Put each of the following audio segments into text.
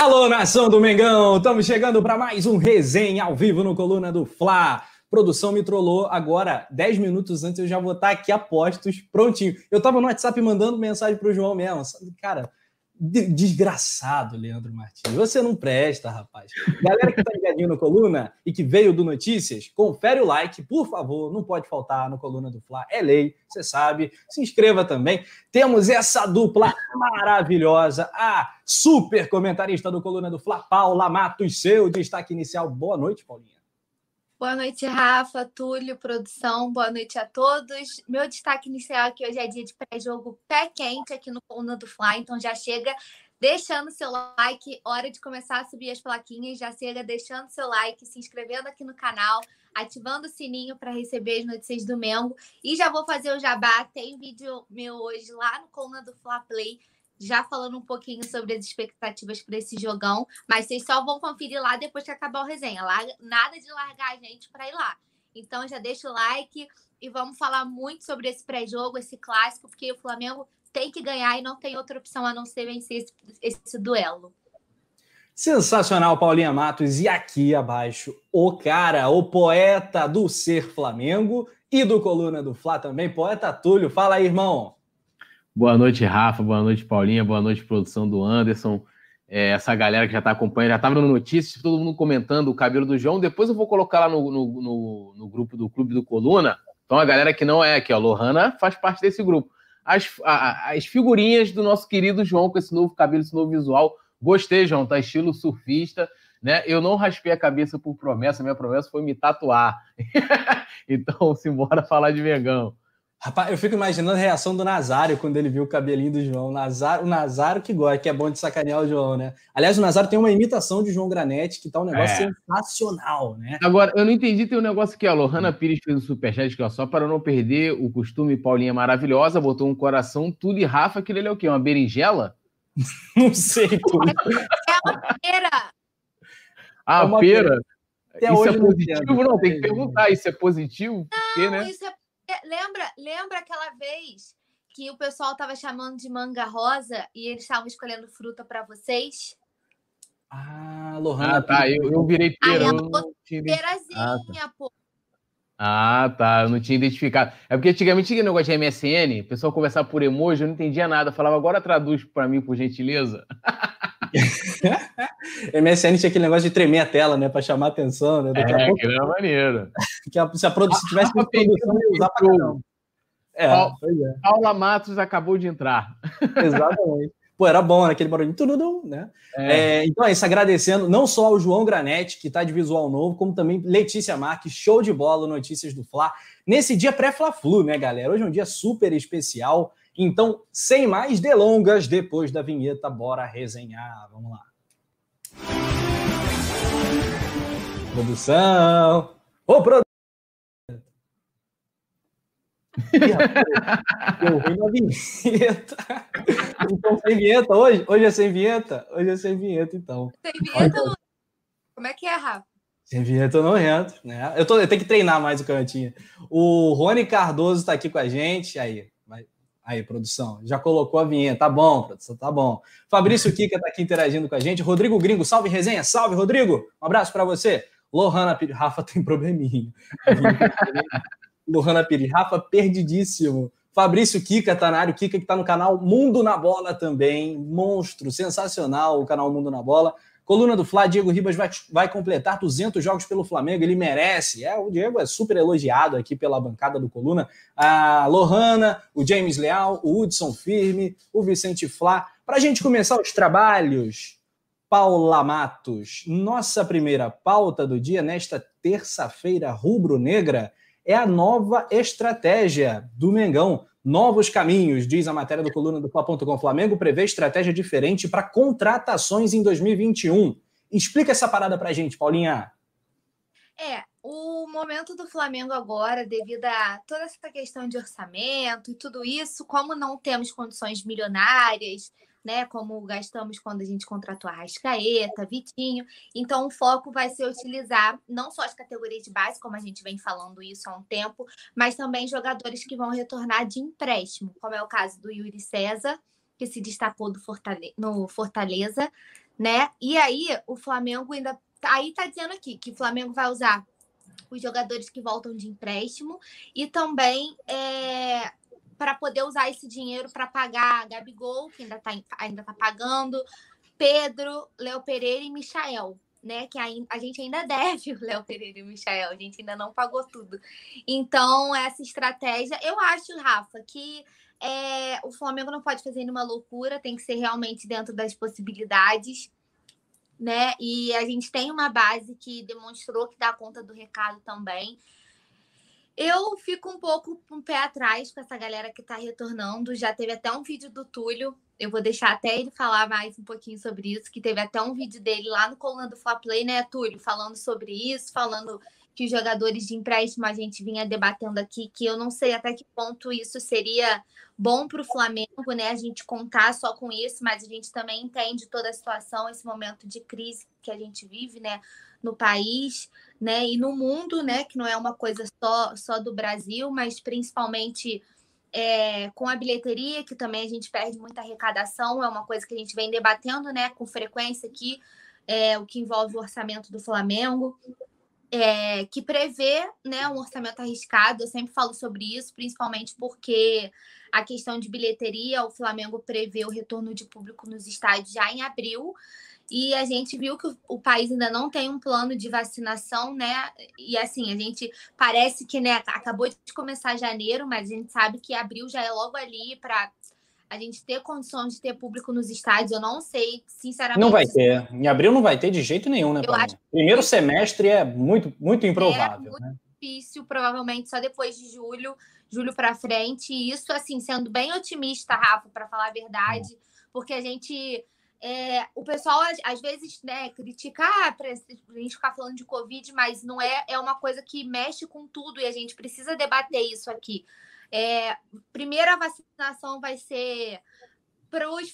Alô, nação do Mengão! Estamos chegando para mais um resenha ao vivo no Coluna do Fla. Produção me trollou agora, 10 minutos antes eu já vou estar aqui a postos, prontinho. Eu tava no WhatsApp mandando mensagem pro João mesmo. Cara, Desgraçado, Leandro Martins. Você não presta, rapaz. Galera que tá ligadinho no Coluna e que veio do Notícias, confere o like, por favor. Não pode faltar no Coluna do Fla. É lei, você sabe. Se inscreva também. Temos essa dupla maravilhosa. A super comentarista do Coluna do Fla, Paula Matos. Seu destaque inicial. Boa noite, Paulinha. Boa noite, Rafa, Túlio, produção. Boa noite a todos. Meu destaque inicial aqui hoje é dia de pré-jogo pé quente aqui no Coluna do Fly, então já chega deixando seu like, hora de começar a subir as plaquinhas, já chega deixando seu like, se inscrevendo aqui no canal, ativando o sininho para receber as notícias do Mengo. E já vou fazer o jabá, tem vídeo meu hoje lá no Coluna do Fla Play já falando um pouquinho sobre as expectativas para esse jogão, mas vocês só vão conferir lá depois que acabar o resenha. Lá, nada de largar a gente para ir lá. Então já deixa o like e vamos falar muito sobre esse pré-jogo, esse clássico, porque o Flamengo tem que ganhar e não tem outra opção a não ser vencer esse, esse duelo. Sensacional, Paulinha Matos. E aqui abaixo, o cara, o poeta do Ser Flamengo e do Coluna do Fla também, poeta Túlio. Fala aí, irmão. Boa noite, Rafa. Boa noite, Paulinha. Boa noite, produção do Anderson. É, essa galera que já está acompanhando, já estava no Notícias, todo mundo comentando o cabelo do João. Depois eu vou colocar lá no, no, no, no grupo do Clube do Coluna. Então, a galera que não é aqui, a Lohana faz parte desse grupo. As, a, as figurinhas do nosso querido João com esse novo cabelo, esse novo visual. Gostei, João, tá estilo surfista. Né? Eu não raspei a cabeça por promessa, minha promessa foi me tatuar. então, simbora falar de vegão. Rapaz, eu fico imaginando a reação do Nazário quando ele viu o cabelinho do João. Nazário, o Nazário que gosta, que é bom de sacanear o João, né? Aliás, o Nazário tem uma imitação de João Granete, que tá um negócio é. sensacional, né? Agora, eu não entendi, tem um negócio que a Lohana Pires fez um superchat, que ó, só para não perder o costume, Paulinha maravilhosa, botou um coração, tudo e Rafa, aquilo ali é o quê? Uma berinjela? não sei, tudo. É uma pera! Ah, é pera? pera. Isso é positivo? Não, tem que perguntar, isso é positivo? Não, Porque, né? isso é é, lembra, lembra aquela vez que o pessoal estava chamando de manga rosa e eles estavam escolhendo fruta para vocês? Ah, Lohana. Ah, tá. Eu, eu virei pera. Perazinha, ah, tá. pô. Ah, tá. Eu não tinha identificado. É porque antigamente tinha negócio de MSN, o pessoal conversava por emoji, eu não entendia nada. Eu falava, agora traduz para mim, por gentileza. MSN tinha aquele negócio de tremer a tela, né? Para chamar a atenção, né? Daqui é, a pouco... que era maneiro. que a, se a produção tivesse ah, produção, usar para não. É, Paula, é. Paula Matos acabou de entrar. Exatamente. Pô, era bom, né? Aquele barulhinho, tudo, né? É. É, então é isso, agradecendo não só ao João Granete, que está de visual novo, como também Letícia Marques, show de bola, notícias do Fla. Nesse dia pré-Fla-Flu, né, galera? Hoje é um dia super especial. Então, sem mais delongas, depois da vinheta, bora resenhar. Vamos lá. Produção! Ô, produção! Eu ruim na vinheta. Então, sem vinheta hoje? Hoje é sem vinheta? Hoje é sem vinheta, então. Sem vinheta, Olha. como é que é, Rafa? Sem vinheta eu não entro, né? Eu, tô, eu tenho que treinar mais o cantinho. O Rony Cardoso está aqui com a gente. Aí, Aí, produção, já colocou a vinheta. Tá bom, produção, tá bom. Fabrício Kika tá aqui interagindo com a gente. Rodrigo Gringo, salve resenha. Salve, Rodrigo. Um abraço para você. Lohana Pires. Rafa tem probleminha. Lohana Pires. Rafa, perdidíssimo. Fabrício Kika tá na área. O Kika que tá no canal Mundo na Bola também. Monstro, sensacional o canal Mundo na Bola. Coluna do Flá, Diego Ribas vai, vai completar 200 jogos pelo Flamengo, ele merece. É, o Diego é super elogiado aqui pela bancada do Coluna. A Lohana, o James Leal, o Hudson Firme, o Vicente Flá. Para a gente começar os trabalhos, Paula Matos, nossa primeira pauta do dia nesta terça-feira rubro-negra é a nova estratégia do Mengão. Novos caminhos, diz a matéria do coluna do Fla.com. Flamengo prevê estratégia diferente para contratações em 2021. Explica essa parada para a gente, Paulinha. É, o momento do Flamengo agora, devido a toda essa questão de orçamento e tudo isso, como não temos condições milionárias, né? Como gastamos quando a gente contratou a Rascaeta, Vitinho. Então, o foco vai ser utilizar não só as categorias de base, como a gente vem falando isso há um tempo, mas também jogadores que vão retornar de empréstimo, como é o caso do Yuri César, que se destacou no Fortaleza. né? E aí o Flamengo ainda aí tá dizendo aqui que o Flamengo vai usar os jogadores que voltam de empréstimo e também é, para poder usar esse dinheiro para pagar Gabigol, que ainda está ainda tá pagando, Pedro, Léo Pereira e Michael, né? Que a, a gente ainda deve o Léo Pereira e o Michael, a gente ainda não pagou tudo. Então, essa estratégia, eu acho, Rafa, que é, o Flamengo não pode fazer nenhuma loucura, tem que ser realmente dentro das possibilidades né? E a gente tem uma base que demonstrou que dá conta do recado também. Eu fico um pouco um pé atrás com essa galera que está retornando. Já teve até um vídeo do Túlio. Eu vou deixar até ele falar mais um pouquinho sobre isso, que teve até um vídeo dele lá no Coluna do Fla Play, né, Túlio? Falando sobre isso, falando que os jogadores de empréstimo a gente vinha debatendo aqui, que eu não sei até que ponto isso seria bom para o Flamengo, né? A gente contar só com isso, mas a gente também entende toda a situação, esse momento de crise que a gente vive, né? No país, né? E no mundo, né? Que não é uma coisa só, só do Brasil, mas principalmente é, com a bilheteria, que também a gente perde muita arrecadação, é uma coisa que a gente vem debatendo, né? Com frequência aqui, é, o que envolve o orçamento do Flamengo é, que prevê né, um orçamento arriscado. Eu sempre falo sobre isso, principalmente porque a questão de bilheteria, o Flamengo prevê o retorno de público nos estádios já em abril. E a gente viu que o país ainda não tem um plano de vacinação, né? E assim, a gente parece que né, acabou de começar janeiro, mas a gente sabe que abril já é logo ali para a gente ter condições de ter público nos estádios, eu não sei, sinceramente. Não vai ter. Em abril não vai ter de jeito nenhum, né? Acho... Primeiro semestre é muito, muito improvável. É muito né? difícil, provavelmente só depois de julho, julho para frente. E isso, assim, sendo bem otimista, Rafa, para falar a verdade, porque a gente. É, o pessoal às vezes né, critica ah, para a gente ficar falando de Covid, mas não é, é uma coisa que mexe com tudo e a gente precisa debater isso aqui. É, primeiro, a vacinação vai ser para os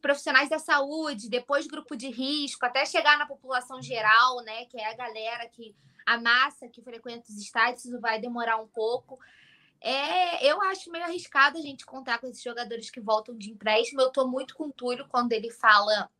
profissionais da saúde, depois grupo de risco, até chegar na população geral, né? Que é a galera que a massa que frequenta os estádios, isso vai demorar um pouco. É, eu acho meio arriscado a gente contar com esses jogadores que voltam de empréstimo. Eu estou muito com o Túlio quando ele fala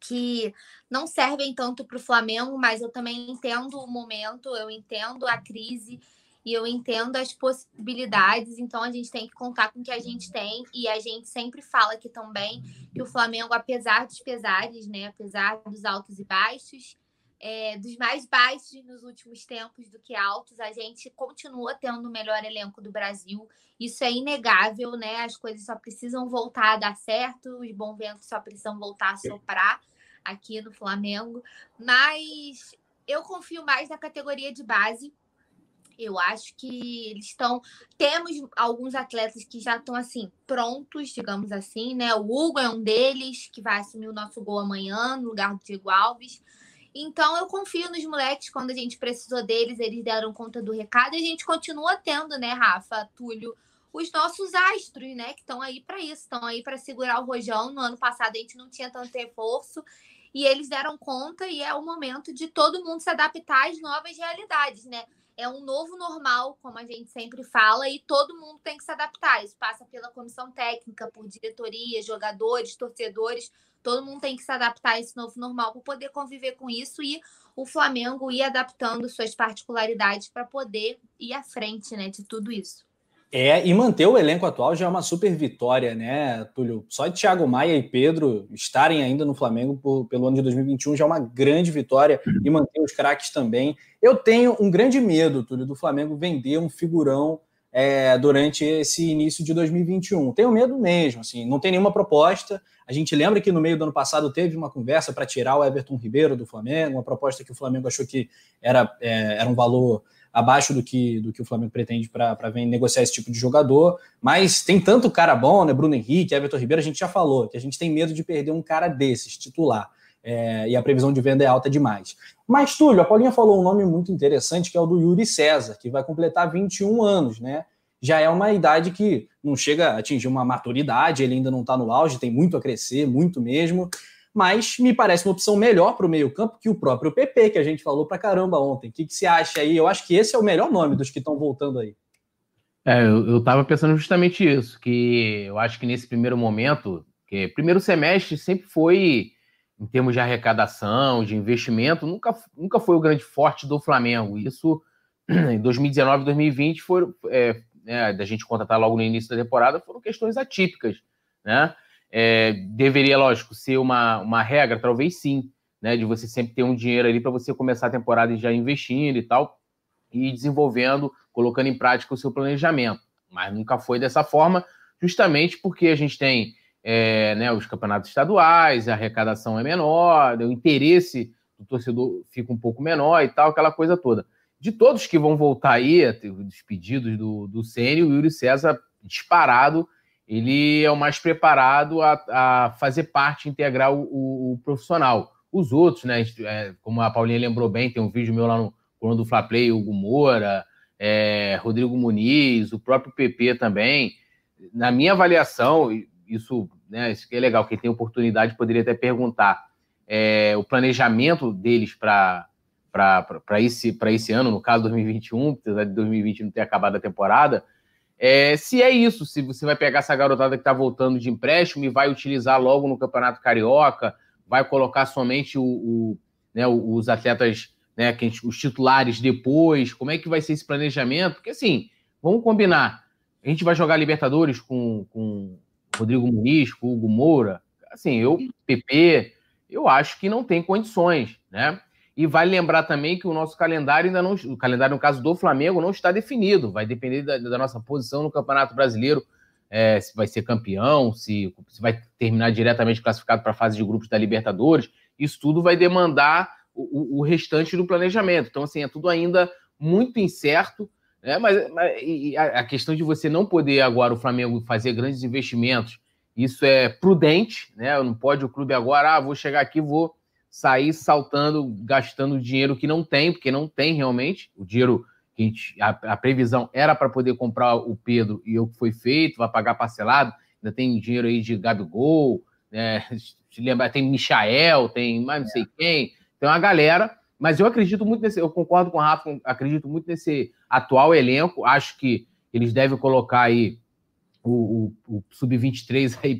que não servem tanto para o Flamengo, mas eu também entendo o momento, eu entendo a crise e eu entendo as possibilidades, então a gente tem que contar com o que a gente tem, e a gente sempre fala aqui também que o Flamengo, apesar dos pesares, né, apesar dos altos e baixos, é, dos mais baixos nos últimos tempos do que altos, a gente continua tendo o melhor elenco do Brasil. Isso é inegável, né? As coisas só precisam voltar a dar certo, os bons ventos só precisam voltar a soprar aqui no Flamengo. Mas eu confio mais na categoria de base, eu acho que eles estão. Temos alguns atletas que já estão assim, prontos, digamos assim, né? O Hugo é um deles, que vai assumir o nosso gol amanhã, no lugar do Diego Alves. Então eu confio nos moleques, quando a gente precisou deles, eles deram conta do recado e a gente continua tendo, né, Rafa, Túlio, os nossos astros, né, que estão aí para isso, estão aí para segurar o rojão. No ano passado a gente não tinha tanto reforço e eles deram conta e é o momento de todo mundo se adaptar às novas realidades, né? é um novo normal, como a gente sempre fala, e todo mundo tem que se adaptar. Isso passa pela comissão técnica, por diretoria, jogadores, torcedores. Todo mundo tem que se adaptar a esse novo normal para poder conviver com isso e o Flamengo ir adaptando suas particularidades para poder ir à frente né, de tudo isso. É, e manter o elenco atual já é uma super vitória, né, Túlio? Só Thiago Maia e Pedro estarem ainda no Flamengo por, pelo ano de 2021 já é uma grande vitória e manter os craques também. Eu tenho um grande medo, Túlio, do Flamengo vender um figurão é, durante esse início de 2021. Tenho medo mesmo, assim, não tem nenhuma proposta. A gente lembra que no meio do ano passado teve uma conversa para tirar o Everton Ribeiro do Flamengo, uma proposta que o Flamengo achou que era, é, era um valor abaixo do que, do que o Flamengo pretende para negociar esse tipo de jogador. Mas tem tanto cara bom, né? Bruno Henrique, Everton Ribeiro, a gente já falou, que a gente tem medo de perder um cara desses, titular. É, e a previsão de venda é alta demais. Mas, Túlio, a Paulinha falou um nome muito interessante, que é o do Yuri César, que vai completar 21 anos, né? Já é uma idade que não chega a atingir uma maturidade, ele ainda não está no auge, tem muito a crescer, muito mesmo mas me parece uma opção melhor para o meio-campo que o próprio PP, que a gente falou para caramba ontem. O que, que você acha aí? Eu acho que esse é o melhor nome dos que estão voltando aí. É, eu estava pensando justamente isso, que eu acho que nesse primeiro momento, que primeiro semestre sempre foi em termos de arrecadação, de investimento, nunca, nunca foi o grande forte do Flamengo. Isso em 2019 e 2020 foi é, né, da gente contratar logo no início da temporada foram questões atípicas, né? É, deveria, lógico, ser uma, uma regra, talvez sim, né? De você sempre ter um dinheiro ali para você começar a temporada e já investindo e tal, e desenvolvendo, colocando em prática o seu planejamento. Mas nunca foi dessa forma, justamente porque a gente tem é, né, os campeonatos estaduais, a arrecadação é menor, o interesse do torcedor fica um pouco menor e tal, aquela coisa toda. De todos que vão voltar aí, dos pedidos do, do Sênio, o Yuri César disparado ele é o mais preparado a, a fazer parte, integrar o, o, o, profissional. Os outros, né, é, como a Paulinha lembrou bem, tem um vídeo meu lá no coluna do Fla Play, Hugo Moura, é, Rodrigo Muniz, o próprio PP também. Na minha avaliação, isso, né, isso que é legal, quem tem oportunidade poderia até perguntar, é, o planejamento deles para esse, esse ano, no caso 2021, apesar de 2020 não ter acabado a temporada, é, se é isso, se você vai pegar essa garotada que está voltando de empréstimo e vai utilizar logo no Campeonato Carioca, vai colocar somente o, o né, os atletas, né, os titulares depois, como é que vai ser esse planejamento? Porque assim, vamos combinar, a gente vai jogar Libertadores com, com Rodrigo Muniz, Hugo Moura, assim, eu, PP, eu acho que não tem condições, né? E vale lembrar também que o nosso calendário ainda não. O calendário, no caso do Flamengo, não está definido. Vai depender da, da nossa posição no Campeonato Brasileiro. É, se vai ser campeão, se, se vai terminar diretamente classificado para a fase de grupos da Libertadores. Isso tudo vai demandar o, o, restante do planejamento. Então, assim, é tudo ainda muito incerto. Né? Mas, mas a, a questão de você não poder agora o Flamengo fazer grandes investimentos, isso é prudente, né? Não pode o clube agora, ah, vou chegar aqui, vou sair saltando, gastando dinheiro que não tem, porque não tem realmente. O dinheiro que a, gente, a, previsão era para poder comprar o Pedro e o que foi feito, vai pagar parcelado. Ainda tem dinheiro aí de Gabigol, né? Lembrar, tem Michael, tem mais não sei quem, tem uma galera. Mas eu acredito muito nesse, eu concordo com o Rafa, acredito muito nesse atual elenco. Acho que eles devem colocar aí o, o, o Sub-23 aí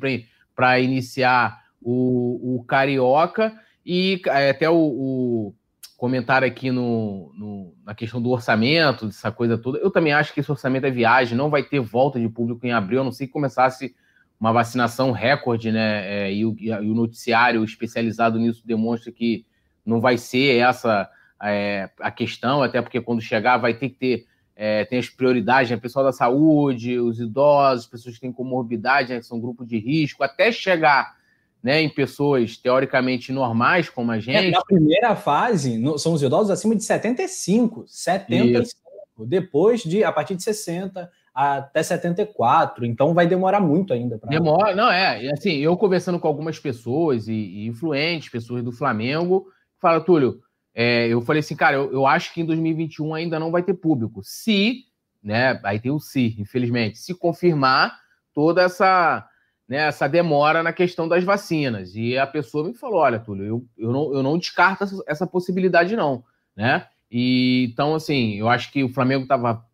para iniciar o, o Carioca. E é, até o, comentário aqui no, no, na questão do orçamento, dessa coisa toda, eu também acho que esse orçamento é viagem, não vai ter volta de público em abril, a não sei que começasse uma vacinação recorde, né? É, e, o, e, o, noticiário especializado nisso demonstra que não vai ser essa é, a questão, até porque quando chegar vai ter que ter é, tem as prioridades, né? pessoal da saúde, os idosos, pessoas que têm comorbidade, né? que são grupo de risco, até chegar né, em pessoas teoricamente normais como a é, gente. É, na primeira fase, no, são os idosos acima de 75, 75. Isso. Depois de, a partir de 60 até 74. Então vai demorar muito ainda. Pra... Demora, não, é. Assim, eu conversando com algumas pessoas e, e influentes, pessoas do Flamengo, fala, Túlio, é, eu falei assim, cara, eu, eu acho que em 2021 ainda não vai ter público. Se, né, aí tem o se, infelizmente, se confirmar toda essa né, essa demora na questão das vacinas. E a pessoa me falou: olha, Túlio, eu, eu, não, eu não descarto essa, essa possibilidade, não. Né? E, então, assim, eu acho que o Flamengo estava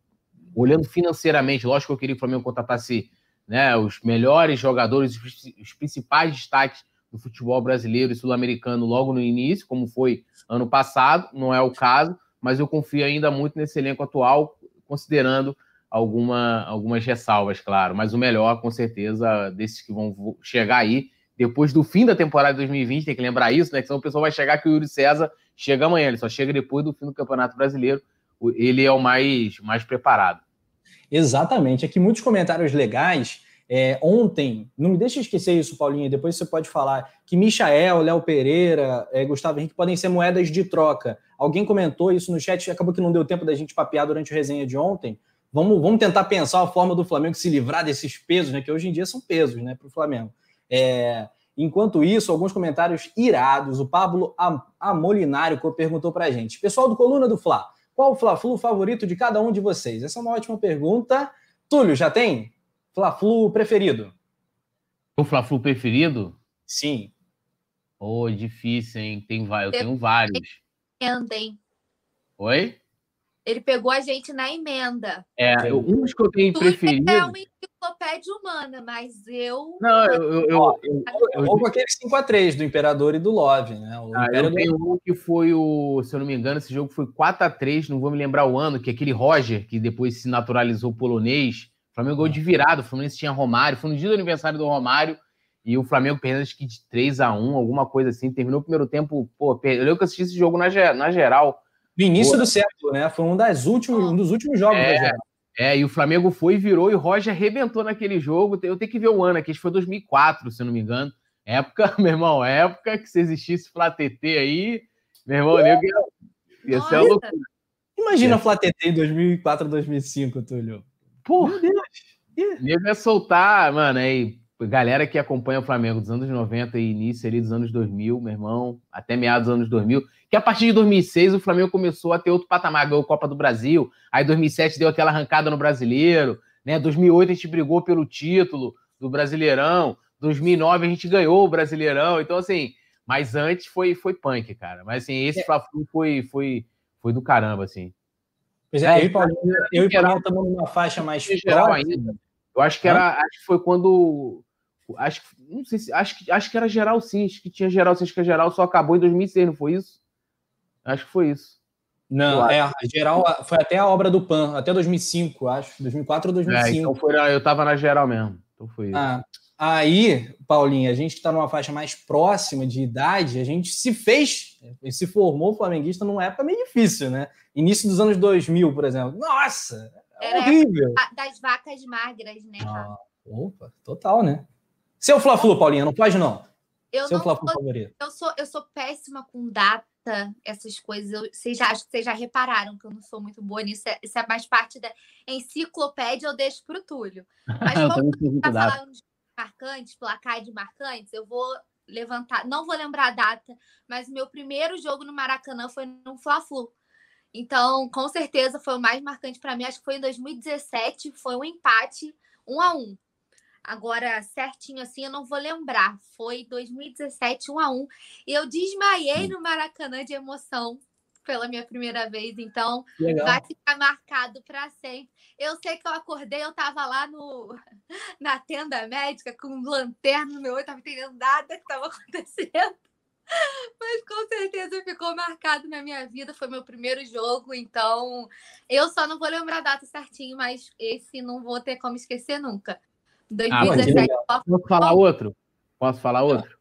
olhando financeiramente, lógico que eu queria que o Flamengo contratasse né, os melhores jogadores, os principais destaques do futebol brasileiro e sul-americano logo no início, como foi ano passado, não é o caso, mas eu confio ainda muito nesse elenco atual, considerando alguma, algumas ressalvas, claro, mas o melhor, com certeza, desses que vão chegar aí depois do fim da temporada de 2020, tem que lembrar isso, né? Que senão o pessoal vai chegar que o Yuri César chega amanhã, ele só chega depois do fim do Campeonato Brasileiro, ele é o mais, mais preparado. Exatamente, aqui muitos comentários legais. É, ontem, não me deixe esquecer isso, Paulinho, depois você pode falar que Michael, Léo Pereira, é, Gustavo Henrique podem ser moedas de troca. Alguém comentou isso no chat, acabou que não deu tempo da gente papear durante a resenha de ontem, Vamos, vamos tentar pensar a forma do Flamengo se livrar desses pesos, né? Que hoje em dia são pesos, né? Para o Flamengo. É, enquanto isso, alguns comentários irados. O Pablo Amolinário perguntou para a gente: Pessoal do Coluna do Fla, qual o Fla-Flu favorito de cada um de vocês? Essa é uma ótima pergunta. Túlio, já tem Fla-Flu preferido? O Fla-Flu preferido? Sim. Oh, difícil, hein? Tem, eu tenho vários. Entendem. Oi? Ele pegou a gente na emenda. É, eu, um dos que eu tenho Túlio preferido. é uma enciclopédia humana, mas eu. Não, eu. eu, eu, eu, eu- aquele 5x3 do Imperador e do Love, né? O ah, eu do- tenho um que foi o. Se eu não me engano, esse jogo foi 4x3, não vou me lembrar o ano, que é aquele Roger, que depois se naturalizou polonês. O Flamengo ganhou de virada, o Fluminense tinha Romário, foi no dia do aniversário do Romário. E o Flamengo perdendo acho que de 3x1, alguma coisa assim. Terminou o primeiro tempo. Pô, eu lembro que eu assisti esse jogo na, na geral. No início Boa. do século, né? Foi um, das últimos, um dos últimos jogos É. da geral. É, e o Flamengo foi, virou e o Roger arrebentou naquele jogo. Eu tenho que ver o ano aqui, acho que foi 2004, se eu não me engano. Época, meu irmão, época que se existisse Flá TT aí, meu irmão, nego ia, ia ser loucura. Imagina É. a Flá TT em 2004, 2005, Túlio. Porra, Meu Deus. nego ia soltar, mano, aí, galera que acompanha o Flamengo dos anos 90 e início ali dos anos 2000, meu irmão, até meados dos anos 2000, que a partir de 2006 o Flamengo começou a ter outro patamar, ganhou Copa do Brasil, aí 2007 deu aquela arrancada no Brasileiro, né, 2008 a gente brigou pelo título do Brasileirão, 2009 a gente ganhou o Brasileirão, então assim, mas antes foi, foi punk, cara, mas assim, esse É. Fla-Flu foi, foi, foi do caramba, assim. Pois É, é, eu e Paulinho, eu e Paulinho estamos numa faixa mais geral ainda. Eu acho que era, acho que foi quando acho que não sei se acho que acho que era geral sim, acho que tinha geral, acho que a geral só acabou em 2006, não foi isso? Acho que foi isso. Não, é, a geral foi até a obra do PAN, até 2005, acho. 2004 ou É, 2005. então foi, eu tava na geral mesmo. Então foi isso. Ah, aí, Paulinho, a gente que está numa faixa mais próxima de idade, a gente se fez, se formou flamenguista numa época meio difícil, né? Início dos anos 2000, por exemplo. Nossa, é Era horrível. Das vacas magras, né? Ah, opa, total, né? Seu Fla-Flu, Paulinha, não pode não. eu Seu Fla-Flu favorito. eu sou eu sou péssima com data, essas coisas. Eu, vocês já, acho que vocês já repararam que eu não sou muito boa nisso. é- Isso é mais parte da enciclopédia, eu deixo pro Túlio. Mas como muito tá falando de marcantes, placar de marcantes, eu vou levantar, não vou lembrar a data, mas o meu primeiro jogo no Maracanã foi no Fla-Flu. Então, com certeza foi o mais marcante para mim, acho que foi em 2017, foi um empate, um a um. Agora, certinho assim, eu não vou lembrar. Foi 2017, um a um. E eu desmaiei no Maracanã de emoção pela minha primeira vez. Então, Legal. vai ficar marcado para sempre. Eu sei que eu acordei, eu tava lá no, na tenda médica com lanterna no meu olho, tava entendendo nada que estava acontecendo. Mas com certeza ficou marcado na minha vida. Foi meu primeiro jogo, então eu só não vou lembrar a data certinho, mas esse não vou ter como esquecer nunca. Ah, mas que 2017, legal. ó, Posso falar outro? Posso falar outro?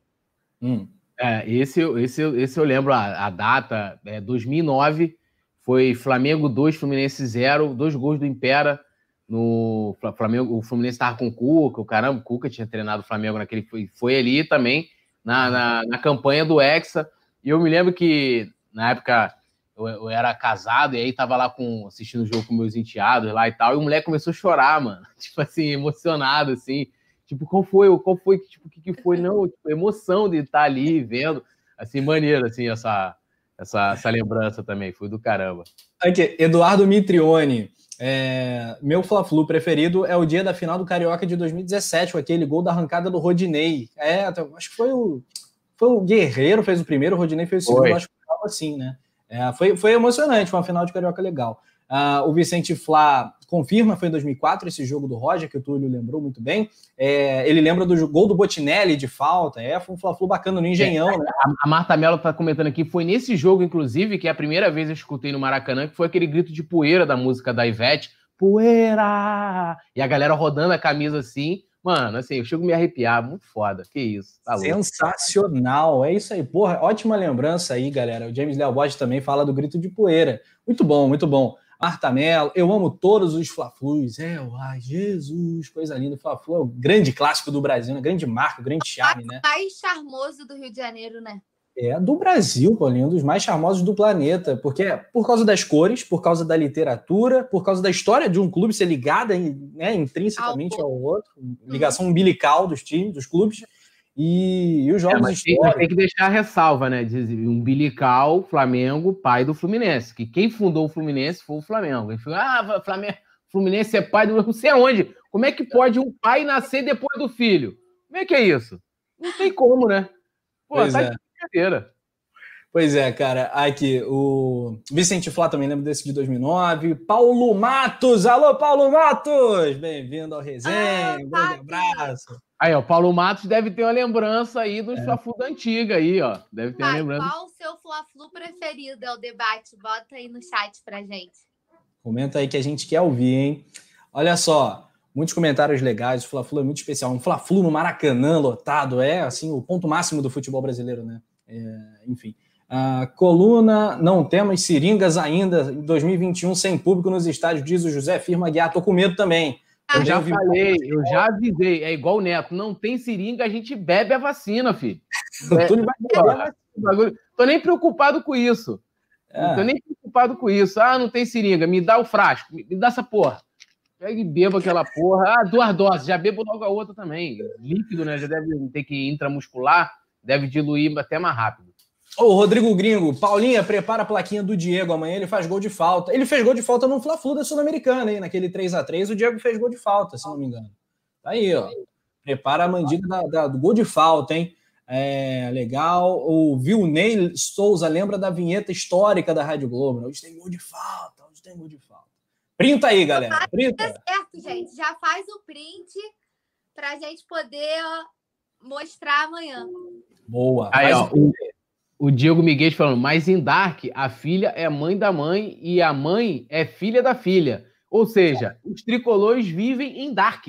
Hum. É, esse, eu- esse, eu- esse eu lembro a, a data, é 2009, foi Flamengo 2, Fluminense 0, dois gols do Impera no Fla- Flamengo, o Fluminense estava com o Cuca, o caramba, o Cuca tinha treinado o Flamengo naquele, foi, foi ali também, na, na, na campanha do Hexa, e eu me lembro que, na época, eu, eu era casado, e aí tava lá com, assistindo o jogo com meus enteados lá e tal, e o moleque começou a chorar, mano, tipo assim, emocionado, assim, Tipo, qual foi? Qual foi? Tipo, o que, que foi? Não, tipo, emoção de estar ali vendo. Assim, maneiro, assim, essa, essa, essa lembrança também. Foi do caramba. Aqui, Eduardo Mitrione. É, meu Fla-Flu preferido é o dia da final do Carioca de 2017, com aquele gol da arrancada do Rodinei. É, acho que foi o, foi o Guerreiro fez o primeiro, o Rodinei fez o segundo, Foi. acho que foi assim, né? É, foi, foi emocionante, foi uma final de Carioca legal. Ah, o Vicente Flá confirma, foi em 2004, esse jogo do Roger, que o Túlio lembrou muito bem. É, ele lembra do gol do Botinelli de falta, é, foi um Fla-Flu bacana no Engenhão, né? A, a Marta Mello tá comentando aqui, foi nesse jogo, inclusive, que é a primeira vez que eu escutei no Maracanã, que foi aquele grito de poeira da música da Ivete. Poeira! E a galera rodando a camisa assim. Mano, assim, eu chego a me arrepiar, muito foda. Que isso, tá. Sensacional, é isso aí. Porra, ótima lembrança aí, galera. O James Léo Borges também fala do grito de poeira. Muito bom, muito bom. Marta Mello, eu amo todos os Fla-Flus. É, ai, Jesus, coisa linda. O Fla-Flu é o grande clássico do Brasil, né? Grande marca, grande charme, né? mais charmoso do Rio de Janeiro, né? É do Brasil, Paulinho, um dos mais charmosos do planeta, porque é por causa das cores, por causa da literatura, por causa da história de um clube ser ligada né, intrinsecamente ao outro, ligação umbilical dos times, dos clubes, e, e os É, jogos tem, mas tem que deixar a ressalva, né? Diz, umbilical, Flamengo, pai do Fluminense. Que quem fundou o Fluminense foi o Flamengo. Ele falou, ah, Flamengo, Fluminense é pai do. Não sei aonde. Como é que pode um pai nascer depois do filho? Como é que é isso? Não tem como, né? Pô, Pois tá é. de brincadeira. Pois é, cara. Aqui, o Vicente Flá também lembra desse de 2009. Paulo Matos. Alô, Paulo Matos! Bem-vindo ao resenha. Ah, um grande abraço. Aí, ó, Paulo Matos deve ter uma lembrança aí do é. Fla-Flu da antiga aí, ó. Deve ter Pai, uma lembrança. Qual o seu Fla-Flu preferido? É o debate. Bota aí no chat pra gente. Comenta aí que a gente quer ouvir, hein? Olha só, muitos comentários legais. O Fla-Flu é muito especial. Um Fla-Flu no Maracanã lotado é, assim, o ponto máximo do futebol brasileiro, né? É, enfim. Uh, coluna, não temos seringas ainda em 2021 sem público nos estádios, diz o José Firma Guiar. Tô com medo também. Eu já falei, eu já avisei. É igual o Neto, não tem seringa, a gente bebe a vacina, filho. É, vai Tô nem preocupado com isso. É. Não tô nem preocupado com isso. Ah, não tem seringa, me dá o frasco, me dá essa porra. Pega e beba aquela porra. Ah, duas doses, já bebo logo a outra também. Líquido, né? Já deve ter que intramuscular, deve diluir até mais rápido. Ô, Rodrigo Gringo, Paulinha, prepara a plaquinha do Diego. Amanhã ele faz gol de falta. Ele fez gol de falta no Fla-Flu da Sul-Americana, hein? Naquele 3 a 3 o Diego fez gol de falta, se não me engano. Tá aí, ó. Prepara a mandíbula da, da, do gol de falta, hein? É, legal. O Vilney Souza lembra da vinheta histórica da Rádio Globo. Né? Hoje tem gol de falta, hoje tem gol de falta. Printa aí, galera. Printa. Tá certo, gente. Já faz o print para a gente poder mostrar amanhã. Boa. Aí, ó, o, o Diego Miguel falando, mas em Dark, a filha é mãe da mãe e a mãe é filha da filha. Ou seja, os tricolores vivem em Dark.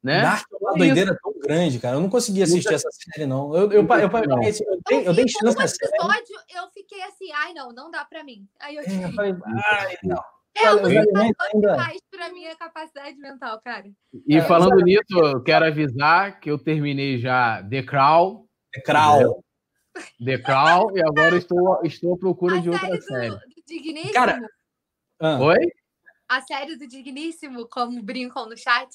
Né? Dark é uma doideira tão grande, cara. Eu não consegui assistir essa série, não. Eu, eu, eu, eu, eu, assim, eu, dei, eu dei chance nessa episódio, eu fiquei assim, ai, não, não dá pra mim. Aí eu, é, eu falei, ai, não. É, eu ainda... demais pra minha capacidade mental, cara. E é, falando nisso, eu quero avisar que eu terminei já The Crown. The Crown. The Crown, e agora estou, estou à procura a de outra do, série. Do Digníssimo? Cara, ah. Oi? A série do Digníssimo, como brincam no chat?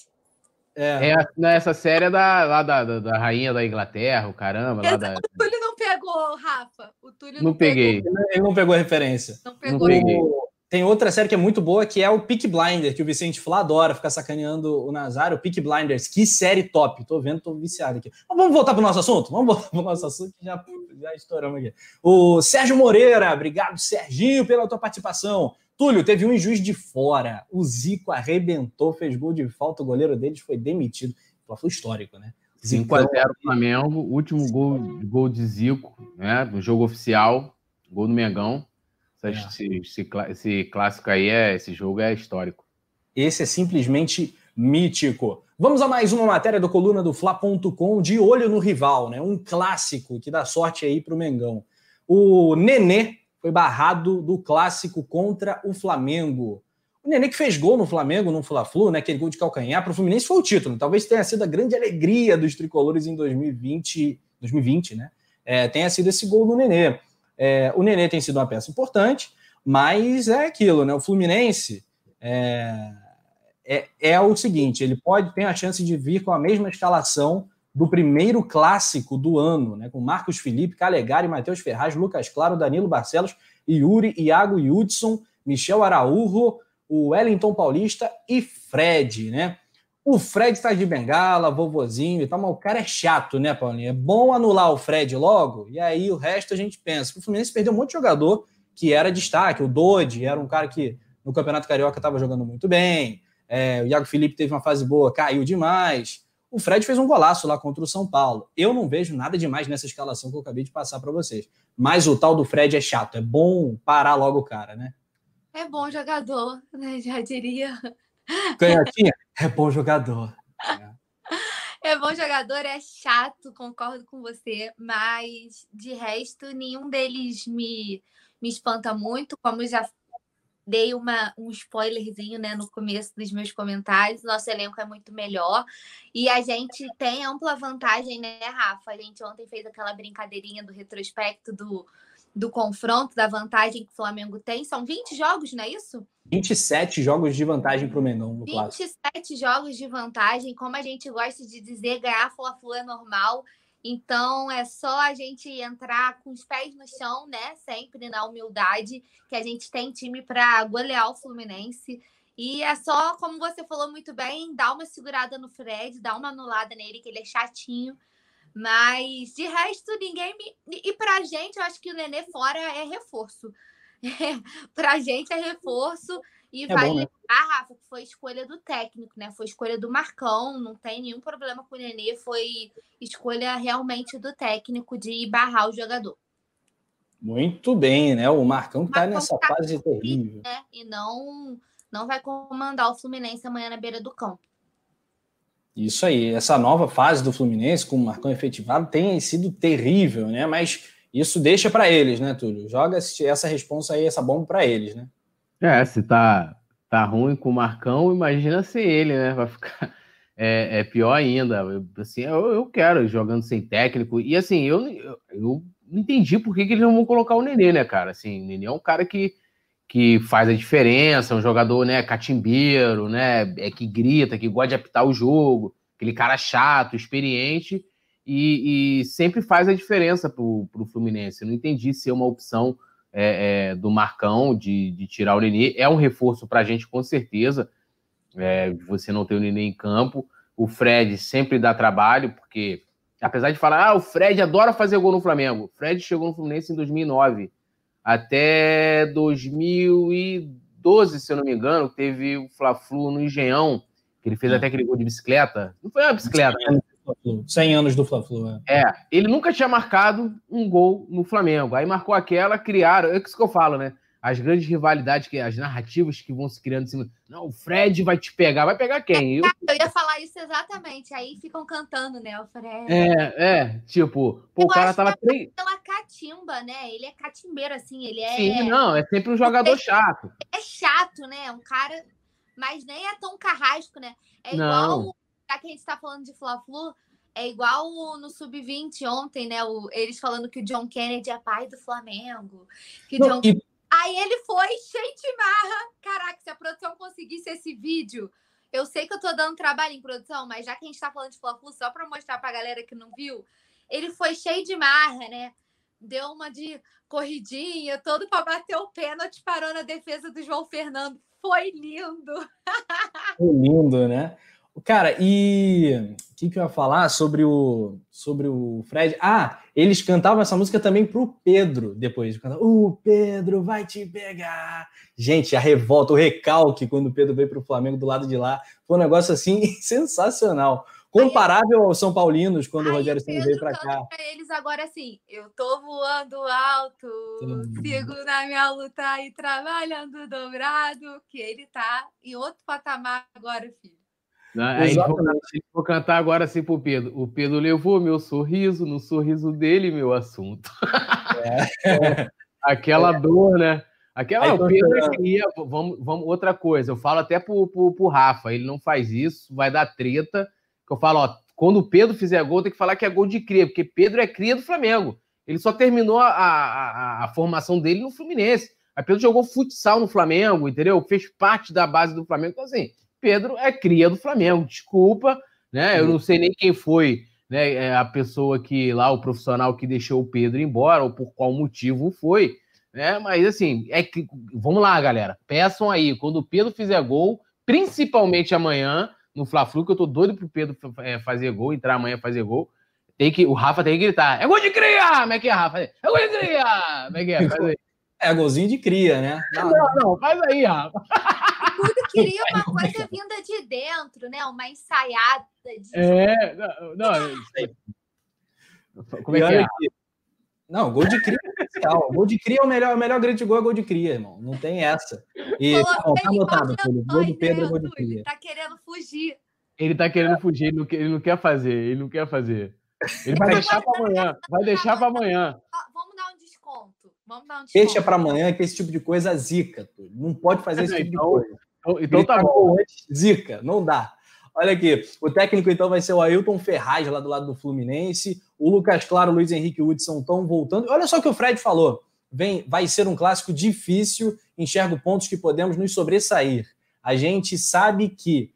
É. é né, essa série é da, lá da, da, da, rainha da Inglaterra, o caramba. Lá da... O Túlio não pegou, Rafa. O Túlio não, não peguei. Pegou. Ele não pegou a referência. Não pegou. Não peguei. Tem outra série que é muito boa, que é o Peak Blinder, que o Vicente Flá adora ficar sacaneando o Nazário. Peak Blinders, que série top. Tô vendo, tô viciado aqui. Mas vamos voltar pro nosso assunto? Vamos voltar pro nosso assunto, que já, já estouramos aqui. O Sérgio Moreira, obrigado, Serginho, pela tua participação. Túlio, teve um juiz de fora. O Zico arrebentou, fez gol de falta, o goleiro deles foi demitido. Foi histórico, né? 5x0 Flamengo, último gol, gol de Zico, né? No jogo oficial, gol do Mengão. É. Esse, esse, esse, clássico aí, é, esse jogo é histórico. Esse é simplesmente mítico. Vamos a mais uma matéria do coluna do Fla.com de olho no rival, né? Um clássico que dá sorte aí para o Mengão. O Nenê foi barrado do clássico contra o Flamengo. O Nenê que fez gol no Flamengo, no Fla-Flu, né? Aquele gol de calcanhar para o Fluminense foi o título. Talvez tenha sido a grande alegria dos tricolores em 2020, 2020, né? É, tenha sido esse gol do Nenê. É, o Nenê tem sido uma peça importante, mas é aquilo, né? O Fluminense é, é, é, o seguinte: ele pode ter a chance de vir com a mesma escalação do primeiro clássico do ano, né? Com Marcos Felipe, Calegari, Matheus Ferraz, Lucas Claro, Danilo Barcelos, Yuri, Iago Hudson, Michel Araújo, o Wellington Paulista e Fred, né? O Fred está de bengala, vovozinho e tal, mas o cara é chato, né, Paulinho? É bom anular o Fred logo, e aí o resto a gente pensa. O Fluminense perdeu um monte de jogador que era destaque. O Dodi era um cara que no Campeonato Carioca estava jogando muito bem. É, o Iago Felipe teve uma fase boa, caiu demais. O Fred fez um golaço lá contra o São Paulo. Eu não vejo nada demais nessa escalação que eu acabei de passar para vocês. Mas o tal do Fred é chato. É bom parar logo o cara, né? É bom jogador, né? Já diria. Canhotinha é bom jogador. É. é bom jogador, é chato, concordo com você, mas de resto, nenhum deles me, me espanta muito. Como já dei uma, um spoilerzinho né, no começo dos meus comentários, nosso elenco é muito melhor. E a gente tem ampla vantagem, né, Rafa? A gente ontem fez aquela brincadeirinha do retrospecto do do confronto, da vantagem que o Flamengo tem. São 20 jogos, não é isso? 27 jogos de vantagem para o Mengão no 27 clássico. jogos de vantagem, como a gente gosta de dizer, ganhar Fla-Flu é normal. Então é só a gente entrar com os pés no chão, né? Sempre na humildade, que a gente tem time para golear o Fluminense. E é só, como você falou muito bem, dar uma segurada no Fred, dar uma anulada nele, que ele é chatinho Mas de resto, ninguém me. E pra gente, eu acho que o Nenê fora é reforço. pra gente é reforço. E é vai bom, né? lembrar, Rafa, que foi escolha do técnico, né? Foi escolha do Marcão, não tem nenhum problema com o Nenê, foi escolha realmente do técnico de barrar o jogador. Muito bem, né? O Marcão está nessa tá fase terrível. Né? E não, não vai comandar o Fluminense amanhã na beira do campo. Isso aí, essa nova fase do Fluminense com o Marcão efetivado tem sido terrível, né? Mas isso deixa para eles, né, Túlio? Joga essa responsa aí, essa bomba para eles, né? É, se tá, tá ruim com o Marcão, imagina se ele, né? Vai ficar é, é pior ainda. Assim, eu, eu, quero jogando sem técnico. E assim, eu, eu, eu não entendi por que, que eles não vão colocar o Nenê, né, cara? Assim, o Nenê é um cara que, que faz a diferença, um jogador, né, catimbeiro, né? É que grita, que gosta de apitar o jogo, aquele cara chato, experiente. E, e sempre faz a diferença pro, pro Fluminense. Eu não entendi se é uma opção é, é, do Marcão de, de, tirar o Nenê. É um reforço para a gente, com certeza. É, você não ter o Nenê em campo. O Fred sempre dá trabalho, porque apesar de falar, ah, o Fred adora fazer gol no Flamengo. O Fred chegou no Fluminense em 2009. Até 2012, se eu não me engano, teve o Fla-Flu no Engenhão, que ele fez até aquele gol de bicicleta. Não foi uma bicicleta, né? 100 anos do Fla-Flu. É. é. ele nunca tinha marcado um gol no Flamengo. Aí marcou aquela, criaram. É isso que eu falo, né? As grandes rivalidades, que as narrativas que vão se criando em cima. Não, o Fred vai te pegar. Vai pegar quem? Eu, eu ia falar isso exatamente. Aí ficam cantando, né? O Fred. É, é. Tipo, pô, o cara tava. É pela catimba, né? Ele é catimbeiro, assim. Ele é. Sim, não, é sempre um jogador chato. É chato, né? Um cara. Mas nem é tão carrasco, né? É igual. Não já que a gente está falando de Fla-Flu, é igual no Sub-20 ontem, né? O, eles falando que o John Kennedy é pai do Flamengo. Que Não, John... e... Aí ele foi cheio de marra. Caraca, se a produção conseguisse esse vídeo. Eu sei que eu tô dando trabalho em produção, mas já que a gente tá falando de Fla-Flu, só para mostrar pra galera que não viu, ele foi cheio de marra, né? Deu uma de corridinha, todo para bater o pênalti, parou na defesa do João Fernando. Foi lindo. Foi lindo, né? Cara, e o que, que eu ia falar sobre o, sobre o Fred? Ah, eles cantavam essa música também pro Pedro depois. O Pedro vai te pegar. Gente, a revolta, o recalque quando o Pedro veio pro Flamengo do lado de lá. Foi um negócio assim sensacional. Comparável aos São Paulinos quando Aí, o Rogério Ceni veio para cá. Pra eles agora assim, eu tô voando alto, sigo na minha luta e trabalhando dobrado, que ele tá em outro patamar agora, filho. Né? Aí vou, vou, cantar agora assim pro Pedro. O Pedro levou meu sorriso, no sorriso dele, meu assunto. É. Aquela é. dor, né? Aquela, o Pedro queria. Vamos, vamos, outra coisa, eu falo até pro, pro, pro Rafa, ele não faz isso, vai dar treta. Que eu falo, ó, quando o Pedro fizer gol, tem que falar que é gol de cria, porque Pedro é cria do Flamengo. Ele só terminou a, a, a formação dele no Fluminense. Aí Pedro jogou futsal no Flamengo, entendeu? Fez parte da base do Flamengo. Então, assim, Pedro é cria do Flamengo. Desculpa, né? Eu não sei nem quem foi né, é, a pessoa que lá, o profissional que deixou o Pedro embora, ou por qual motivo foi. Né? Mas assim, é que. Vamos lá, galera. Peçam aí, quando o Pedro fizer gol, principalmente amanhã, no Fla-Flu, que eu tô doido pro Pedro é, fazer gol, entrar amanhã fazer gol. Tem que, o Rafa tem que gritar. É gol de cria! Como é que é, Rafa? É gol de cria! Como é que é? Faz aí. É golzinho de cria, né? Não, não, faz aí, Rafa queria uma coisa vinda de dentro, né? Uma ensaiada. De... É, não, não como é que é? Aqui. Não, gol de cria é especial. Gol de cria é o melhor, o melhor grande gol é gol de cria, irmão. Não tem essa. E ó, tá anotado, filho. Gol do Pedro é gol de cria. Ele tá querendo fugir. Ele tá querendo fugir, ele não quer, ele não quer fazer, ele não quer fazer. Ele vai deixar para amanhã. Vai deixar para amanhã. Vamos dar um desconto. Vamos dar um desconto. Deixa para amanhã que esse tipo de coisa zica. Não pode fazer esse tipo de então, coisa. Então, então tá bom. Zica, não dá. Olha aqui, o técnico então vai ser o Ailton Ferraz, lá do lado do Fluminense. O Lucas Claro, o Luiz Henrique Hudson estão voltando. Olha só o que o Fred falou. Vem, vai ser um clássico difícil, enxergo pontos que podemos nos sobressair. A gente sabe que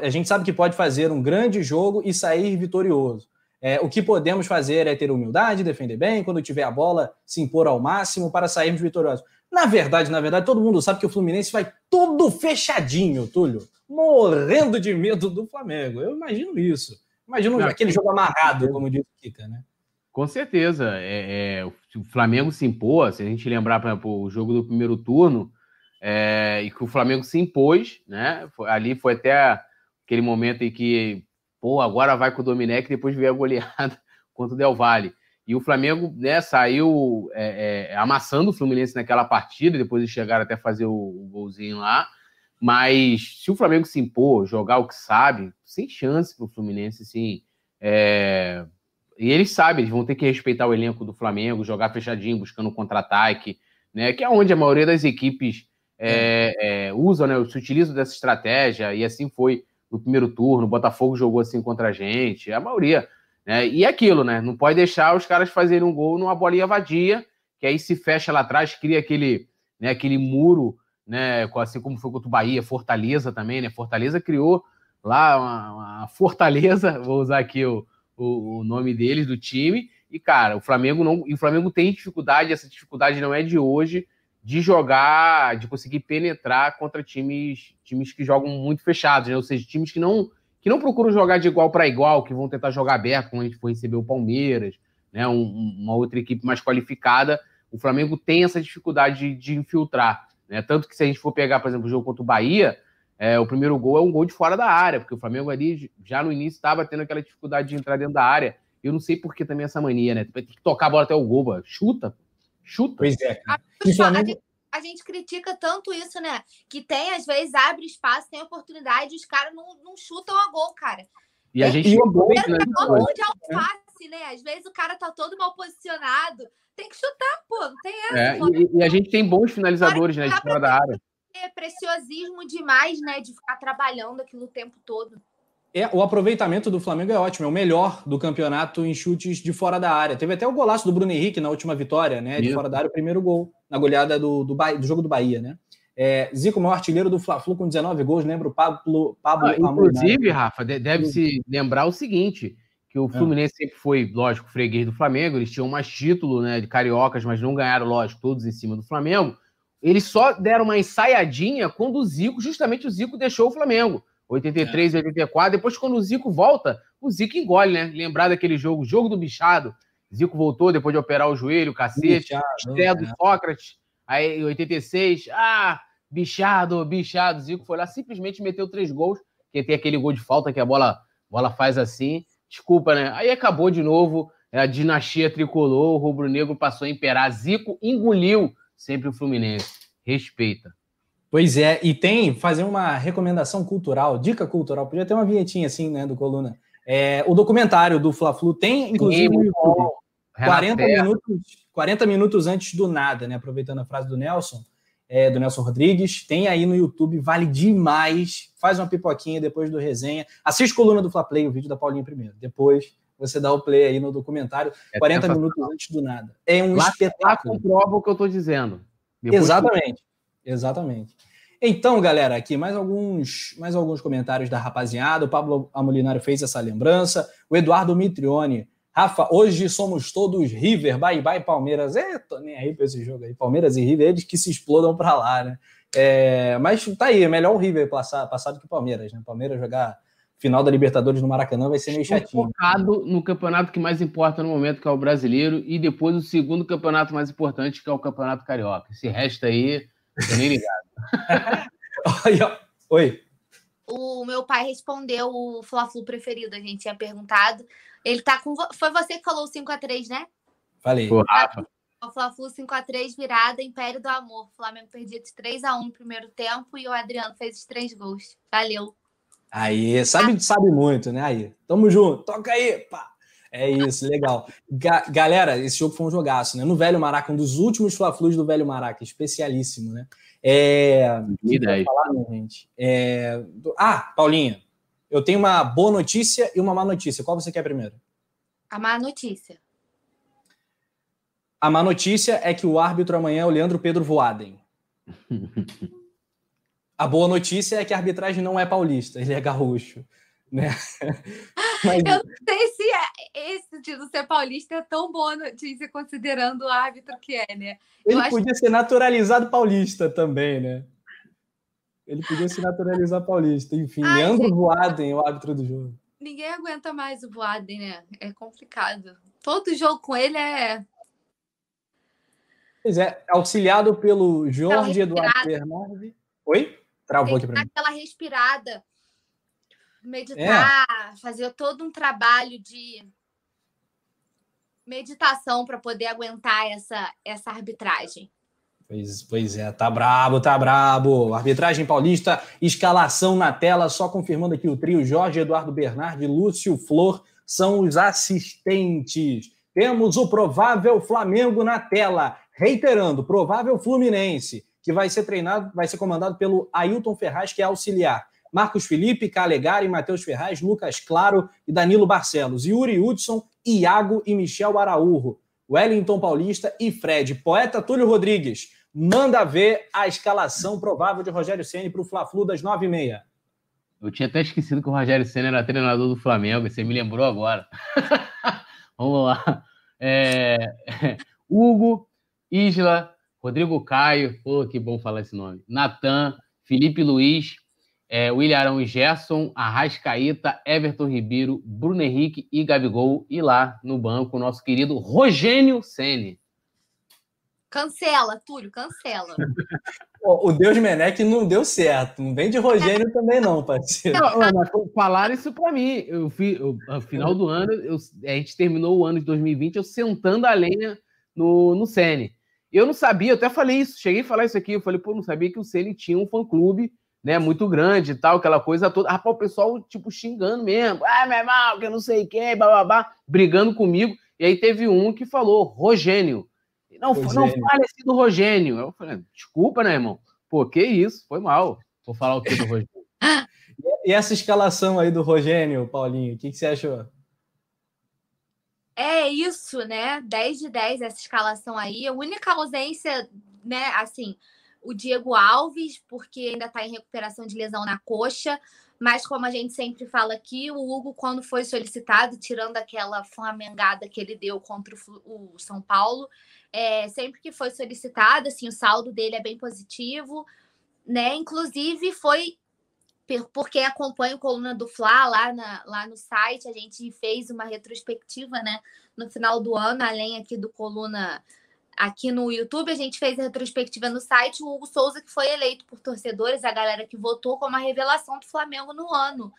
a gente sabe que pode fazer um grande jogo e sair vitorioso. É, o que podemos fazer é ter humildade, defender bem, quando tiver a bola, se impor ao máximo para sairmos vitoriosos. Na verdade, na verdade, todo mundo sabe que o Fluminense vai todo fechadinho, Túlio, morrendo de medo do Flamengo. Eu imagino isso. Imagina aquele jogo amarrado, como diz o Kika, né? Com certeza. É, é, o Flamengo se impôs, se a gente lembrar, por exemplo, o jogo do primeiro turno, é, e que o Flamengo se impôs, né? Ali foi até aquele momento em que, pô, agora vai com o Domenech, depois veio a goleada contra o Del Valle. E o Flamengo né, saiu é, é, amassando o Fluminense naquela partida, depois de chegar até fazer o, o, golzinho lá. Mas se o Flamengo se impor, jogar o que sabe, sem chance para o Fluminense, sim. É... E eles sabem, eles vão ter que respeitar o elenco do Flamengo, jogar fechadinho, buscando contra-ataque, né? Que é onde a maioria das equipes é, é, usam, né? Se utilizam dessa estratégia, e assim foi no primeiro turno. O Botafogo jogou assim contra a gente, a maioria. Né? E é aquilo, né? Não pode deixar os caras fazerem um gol numa bolinha vadia, que aí se fecha lá atrás, cria aquele, né, aquele muro, né? Assim como foi contra o Bahia, Fortaleza também, né? Fortaleza criou lá uma, uma fortaleza, vou usar aqui o, o, o, nome deles, do time. E, cara, o Flamengo não. O Flamengo tem dificuldade, essa dificuldade não é de hoje, de jogar, de conseguir penetrar contra times, times que jogam muito fechados, né? Ou seja, times que não, que não procuram jogar de igual para igual, que vão tentar jogar aberto, como a gente foi receber o Palmeiras, né? Um, uma outra equipe mais qualificada. O Flamengo tem essa dificuldade de, de infiltrar. Né? Tanto que se a gente for pegar, por exemplo, o jogo contra o Bahia, é, o primeiro gol é um gol de fora da área, porque o Flamengo ali já no início estava tendo aquela dificuldade de entrar dentro da área. Eu não sei por que também essa mania, né? Tem que tocar a bola até o gol, chuta, chuta. Pois é. Cara. A, Flamengo... a, gente, critica tanto isso, né? Que tem, às vezes, abre espaço, tem oportunidade, os caras não, não chutam a gol, cara. E a gente. O gol, de alface, né? Às vezes o cara tá todo mal posicionado. Tem que chutar, pô, não tem essa. É, e, e, a gente tem bons finalizadores, né? De fora da área é preciosismo demais, né? De ficar trabalhando aquilo o tempo todo. É, o aproveitamento do Flamengo é ótimo, é o melhor do campeonato em chutes de fora da área. Teve até o golaço do Bruno Henrique na última vitória, né? De Isso. fora da área, o primeiro gol, na goleada do, do, do jogo do Bahia, né? É, Zico, maior artilheiro do Fla-Flu com 19 gols, lembra o Pablo, Pablo ah, Inclusive, Rafa, deve-se lembrar o seguinte, que o é. Fluminense é. sempre foi, lógico, freguês do Flamengo, eles tinham mais título né, de cariocas, mas não ganharam, lógico, todos em cima do Flamengo. Eles só deram uma ensaiadinha quando o Zico, justamente o Zico deixou o Flamengo. 83 e é. 84. Depois, quando o Zico volta, o Zico engole, né? Lembrar daquele jogo, jogo do bichado. Zico voltou depois de operar o joelho, o cacete, estreia do é. Sócrates. Aí, em 86, ah, bichado, bichado. Zico foi lá, simplesmente meteu três gols, que tem aquele gol de falta que a bola, bola faz assim. Desculpa, né? Aí acabou de novo a dinastia tricolor, o rubro-negro passou a imperar. Zico engoliu sempre o Fluminense. Respeita. Pois é, e tem fazer uma recomendação cultural, dica cultural, podia ter uma vinhetinha assim, né, do Coluna. É, o documentário do Fla-Flu tem, inclusive, Sim, 40 minutos, 40 minutos antes do nada, né? Aproveitando a frase do Nelson, é, do Nelson Rodrigues, tem aí no YouTube, vale demais. Faz uma pipoquinha depois do resenha. Assiste coluna do Fla Play, o vídeo da Paulinha primeiro. Depois você dá o play aí no documentário, é 40 minutos antes do nada. É um lá, espetáculo. Lá comprova o que eu estou dizendo. Depois Exatamente. Que... Exatamente. Então, galera, aqui mais alguns, mais alguns comentários da rapaziada. O Pablo Amolinário fez essa lembrança. O Eduardo Mitrione. Rafa, hoje somos todos River, bye bye Palmeiras. É, tô nem aí pra esse jogo aí. Palmeiras e River, eles que se explodam para lá, né? É, mas tá aí, é melhor o River passar, passar do que o Palmeiras, né? Palmeiras jogar final da Libertadores no Maracanã vai ser meio chatinho. focado no campeonato que mais importa no momento, que é o brasileiro, e depois o segundo campeonato mais importante, que é o Campeonato Carioca. Esse resto aí, tô nem ligado. Oi. O meu pai respondeu o Fla-Flu preferido, a gente tinha perguntado. Ele tá com. Foi você que falou o 5x3, né? Falei. Pô, Rafa. O Fla-Flu 5x3 virada, Império do Amor. O Flamengo perdia de 3x1 no primeiro tempo e o Adriano fez os três gols. Valeu. Aí, sabe, sabe muito, né? Aí, tamo junto, toca aí, pá. É isso, legal. Ga galera, esse jogo foi um jogaço, né? No Velho Maraca, um dos últimos Fla-Flus do Velho Maraca, especialíssimo, né? É... ideia. Falar, né, gente? É... Ah, Paulinha, eu tenho uma boa notícia e uma má notícia. Qual você quer primeiro? A má notícia. A má notícia é que o árbitro amanhã é o Leandro Pedro Voaden. A boa notícia é que a arbitragem não é paulista, ele é gaúcho. Né? Mas... Eu não sei se é, esse título ser paulista é tão boa notícia, considerando o árbitro que é, né? Ele Eu podia acho... ser naturalizado paulista também, né? Ele podia se naturalizar paulista. Enfim, Ai, Leandro gente... Voaden, o árbitro do jogo. ninguém aguenta mais o Voaden, né? É complicado. Todo jogo com ele é. Pois é, auxiliado pelo Jorge Eduardo Bernardi. Oi? Travou aqui para mim. Aquela respirada. Meditar, é. fazer todo um trabalho de meditação para poder aguentar essa, essa arbitragem. Pois, pois é, tá brabo, tá brabo. Arbitragem paulista, escalação na tela, só confirmando aqui o trio Jorge Eduardo Bernardi, Lúcio Flor são os assistentes. Temos o provável Flamengo na tela, reiterando, provável Fluminense, que vai ser treinado, vai ser comandado pelo Ailton Ferraz, que é auxiliar. Marcos Felipe, Calegari, Matheus Ferraz, Lucas Claro e Danilo Barcelos. Yuri Hudson, Iago e Michel Araújo. Wellington Paulista e Fred. Poeta Túlio Rodrigues, manda ver a escalação provável de Rogério Ceni para o Fla-Flu das 9h30. Eu tinha até esquecido que o Rogério Senna era treinador do Flamengo, você me lembrou agora. Vamos lá. É... Hugo, Isla, Rodrigo Caio, pô, que bom falar esse nome. Natan, Felipe Luiz, é, William Arão e Gerson, Arrascaíta, Everton Ribeiro, Bruno Henrique e Gabigol. E lá no banco, o nosso querido Rogênio Ceni. Cancela, Túlio, cancela. o Deus Menec não deu certo. Não vem de Rogênio também, não, parceiro. Não, mas falaram isso para mim. Eu fui, eu, no final do ano, eu, a gente terminou o ano de 2020 eu sentando a lenha no, no Sene. Eu não sabia, eu até falei isso, cheguei a falar isso aqui. Eu falei, pô, não sabia que o Sene tinha um fã-clube né, muito grande e tal, aquela coisa toda. Rapaz, o pessoal, tipo, xingando mesmo. Ah, meu irmão, que eu não sei quem, bababá, brigando comigo. E aí teve um que falou, Rogênio. Não, Rogênio. não fale assim do Rogênio. Eu falei, desculpa, né, irmão? Pô, que isso, foi mal. Vou falar o que do Rogênio. e essa escalação aí do Rogênio, Paulinho, o que, que você achou? É isso, né? 10 de 10 essa escalação aí. A única ausência, né, assim, o Diego Alves, porque ainda está em recuperação de lesão na coxa. Mas, como a gente sempre fala aqui, o Hugo, quando foi solicitado, tirando aquela flamengada que ele deu contra o, São Paulo, é, sempre que foi solicitado, assim, o saldo dele é bem positivo, né? Inclusive, foi porque acompanha o Coluna do Fla lá, na, lá no site, a gente fez uma retrospectiva, né? No final do ano, além aqui do Coluna aqui no YouTube, a gente fez a retrospectiva no site, o Hugo Souza, que foi eleito por torcedores, a galera que votou como a revelação do Flamengo no ano.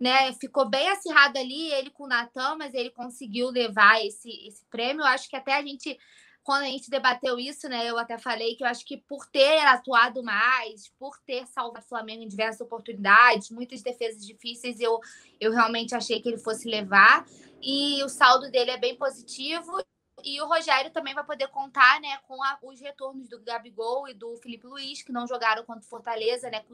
Né? Ficou bem acirrado ali, ele com o Natan, mas ele conseguiu levar esse, esse prêmio. Eu acho que até a gente, quando a gente debateu isso, né? Eu até falei que eu acho que por ter atuado mais, por ter salvado o Flamengo em diversas oportunidades, muitas defesas difíceis, eu, eu realmente achei que ele fosse levar. E o saldo dele é bem positivo. E o Rogério também vai poder contar né, com a, os retornos do Gabigol e do Felipe Luiz, que não jogaram contra o Fortaleza, né?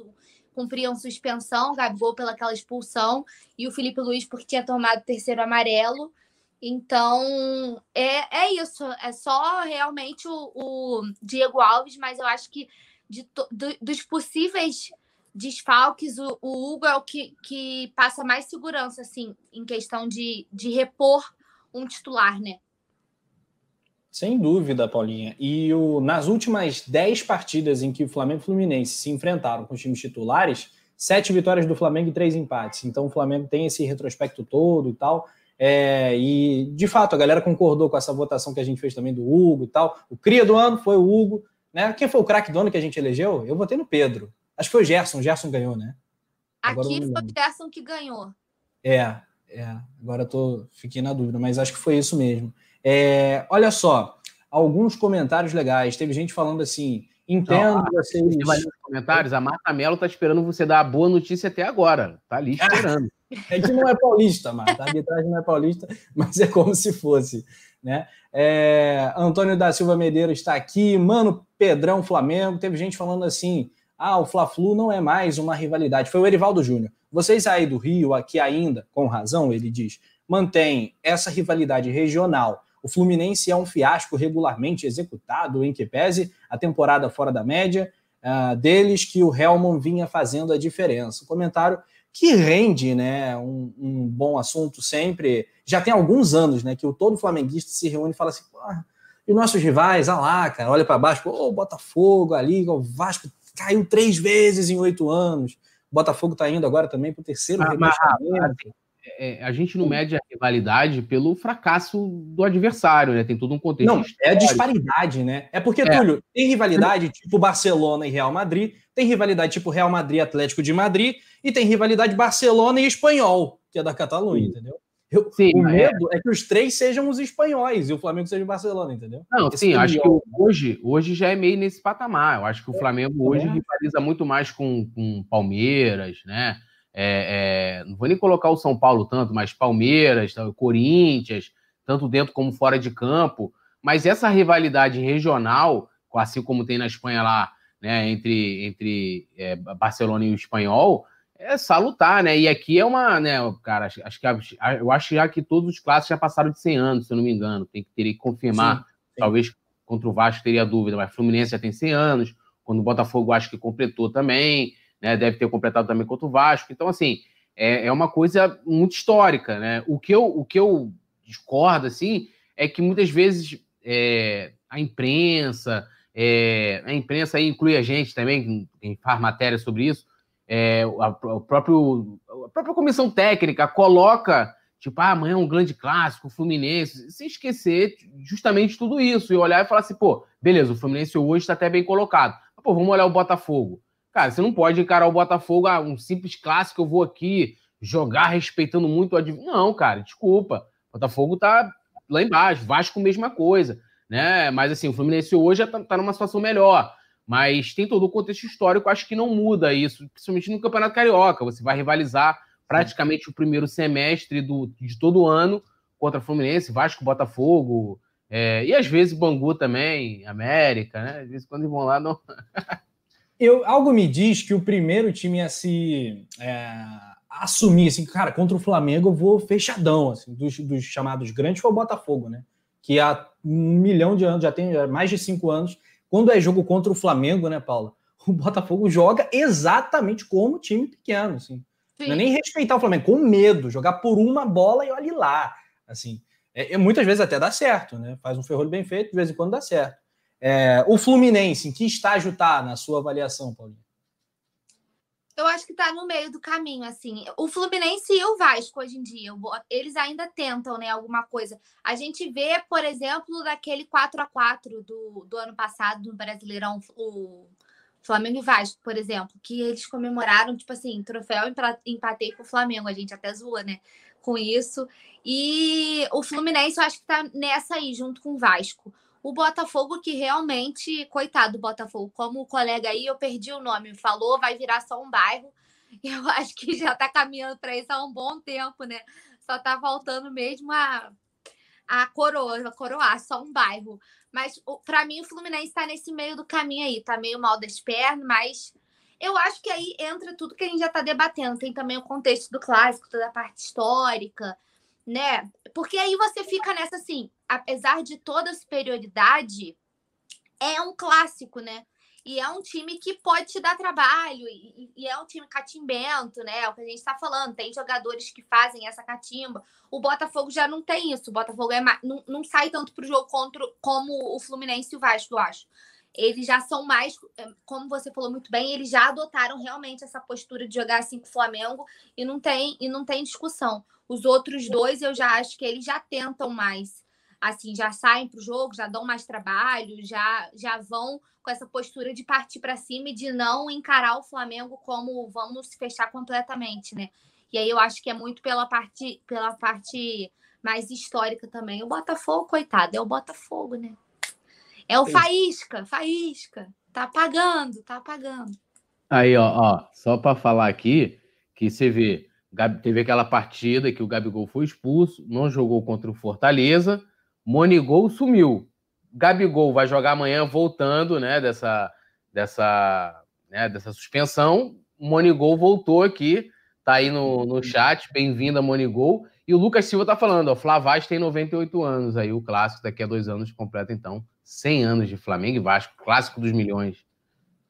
Cumpriam suspensão, o Gabigol pelaquela expulsão, e o Felipe Luiz porque tinha tomado terceiro amarelo. Então, é, é isso. É só realmente o, o Diego Alves, mas eu acho que de, do, dos possíveis desfalques, o, o Hugo é o que, que passa mais segurança, assim, em questão de, de repor um titular, né? Sem dúvida, Paulinha. E o, nas últimas 10 partidas em que o Flamengo e o Fluminense se enfrentaram com os times titulares, sete vitórias do Flamengo e três empates. Então o Flamengo tem esse retrospecto todo e tal. É, e de fato a galera concordou com essa votação que a gente fez também do Hugo e tal. O cria do ano foi o Hugo. Né? Quem foi o craque do ano que a gente elegeu? Eu votei no Pedro. Acho que foi o Gerson. O Gerson ganhou, né? Agora Aqui foi o Gerson que ganhou. É, é. Agora eu tô, fiquei na dúvida, mas acho que foi isso mesmo. É, olha só, alguns comentários legais. Teve gente falando assim: entendo Não, vocês. Nos comentários, a Marta Mello tá esperando você dar a boa notícia até agora. Tá ali esperando. É que não é paulista, Marta. A arbitragem não é paulista, mas é como se fosse. Né? É, Antônio da Silva Medeiros está aqui. Mano, Pedrão Flamengo. Teve gente falando assim: ah, o Fla-Flu não é mais uma rivalidade. Foi o Erivaldo Júnior. Vocês aí do Rio, aqui ainda, com razão, ele diz, mantém essa rivalidade regional o Fluminense é um fiasco regularmente executado, em que pese a temporada fora da média uh, deles, que o Helmond vinha fazendo a diferença. Um comentário que rende né, um, um, bom assunto sempre. Já tem alguns anos né, que o todo flamenguista se reúne e fala assim: e nossos rivais, ah lá, cara, olha para baixo, o Botafogo ali, o Vasco caiu três vezes em oito anos. O Botafogo está indo agora também para o terceiro ah, mas, é, é, a gente não mede a rivalidade pelo fracasso do adversário, né? Tem todo um contexto. Não, histórico. é a disparidade, né? É porque, é. Túlio, tem rivalidade tipo Barcelona e Real Madrid, tem rivalidade tipo Real Madrid Atlético de Madrid, e tem rivalidade Barcelona e Espanhol, que é da Catalunha, entendeu? Eu, sim, o medo é... é... que os três sejam os espanhóis e o Flamengo seja o Barcelona, entendeu? Não, Esse sim, acho que hoje, hoje já é meio nesse patamar. Eu acho que o Flamengo hoje é. rivaliza muito mais com, com Palmeiras, né? É, é, não vou nem colocar o São Paulo tanto, mas Palmeiras, Corinthians, tanto dentro como fora de campo. Mas essa rivalidade regional, assim como tem na Espanha lá, né, entre, entre é, Barcelona e o Espanhol, é salutar, né? E aqui é uma, né, cara, acho, acho que eu acho já que todos os clássicos já passaram de 100 anos, se eu não me engano. Tem que teria que confirmar. Sim, sim. Talvez contra o Vasco teria dúvida, mas Fluminense já tem 100 anos. Quando o Botafogo acho que completou também né? Deve ter completado também contra o Vasco. Então, assim, é, é uma coisa muito histórica, né? O que eu, o que eu discordo, assim, é que muitas vezes é, a imprensa, é, a imprensa aí inclui a gente também, quem faz matéria sobre isso, é, a, o próprio, a própria comissão técnica coloca, tipo, ah, amanhã é um grande clássico, Fluminense, sem esquecer justamente tudo isso, e olhar e falar assim, pô, beleza, o Fluminense hoje está até bem colocado, mas, pô, vamos olhar o Botafogo. Cara, você não pode encarar o Botafogo, ah, um simples clássico, eu vou aqui jogar respeitando muito o adversário. Não, cara, desculpa. O Botafogo tá lá embaixo, Vasco mesma coisa, né? Mas assim, o Fluminense hoje tá, tá numa situação melhor. Mas tem todo o contexto histórico, acho que não muda isso, principalmente no Campeonato Carioca. Você vai rivalizar praticamente o primeiro semestre do, de todo ano contra o Fluminense, Vasco, Botafogo, é, e às vezes Bangu também, América, né? Às vezes quando vão lá, não. eu, algo me diz que o primeiro time a se é, assumir, assim, cara, contra o Flamengo eu vou fechadão, assim, dos, dos, chamados grandes foi o Botafogo, né? Que há um milhão de anos, já tem mais de cinco anos, quando é jogo contra o Flamengo, né, Paula? O Botafogo joga exatamente como time pequeno, assim. Sim. Não é nem respeitar o Flamengo, com medo, jogar por uma bola e olhe lá, assim. É, é, muitas vezes até dá certo, né? Faz um ferrolho bem feito, de vez em quando dá certo. É, o Fluminense, em que estágio está na sua avaliação, Paulinho? Eu acho que está no meio do caminho, assim. O Fluminense e o Vasco, hoje em dia, eles ainda tentam, né, alguma coisa. A gente vê, por exemplo, daquele 4 a 4 do, do ano passado no Brasileirão, o Flamengo e Vasco, por exemplo, que eles comemoraram, tipo assim, troféu empatei com o Flamengo. A gente até zoa, né, com isso. E o Fluminense, eu acho que está nessa aí, junto com o Vasco. O Botafogo, que realmente, coitado do Botafogo, como o colega aí, eu perdi o nome, falou, vai virar só um bairro. Eu acho que já está caminhando para isso há um bom tempo, né? Só está faltando mesmo a, a coroa, a coroar, só um bairro. Mas para mim o Fluminense está nesse meio do caminho aí, tá meio mal das pernas, mas eu acho que aí entra tudo que a gente já está debatendo. Tem também o contexto do clássico, toda a parte histórica, né? Porque aí você fica nessa assim, apesar de toda a superioridade, é um clássico, né? E é um time que pode te dar trabalho, e, e é um time catimbento, né? É o que a gente está falando. Tem jogadores que fazem essa catimba. O Botafogo já não tem isso. O Botafogo é, não, não sai tanto para o jogo contra, como o Fluminense e o Vasco, eu acho. Eles já são mais, é, como você falou muito bem, eles já adotaram realmente essa postura de jogar assim com o Flamengo e não tem, e não tem discussão. Os outros dois, eu já acho que eles já tentam mais assim, já saem para o jogo, já dão mais trabalho, já, já vão com essa postura de partir para cima e de não encarar o Flamengo como vamos fechar completamente, né? E aí eu acho que é muito pela parte, pela parte mais histórica também. O Botafogo, coitado, é o Botafogo, né? É o Faísca, Faísca. Tá apagando, tá apagando. Aí, ó, ó só para falar aqui que você vê, teve aquela partida que o Gabigol foi expulso, não jogou contra o Fortaleza, Monigol sumiu. Gabigol vai jogar amanhã voltando, né, dessa dessa, né, dessa suspensão. Monigol voltou aqui, tá aí no, no chat, bem-vindo a Monigol. E o Lucas Silva tá falando, ó, Flavaz tem 98 anos, aí o clássico daqui a dois anos completa então 100 anos de Flamengo e Vasco, clássico dos milhões.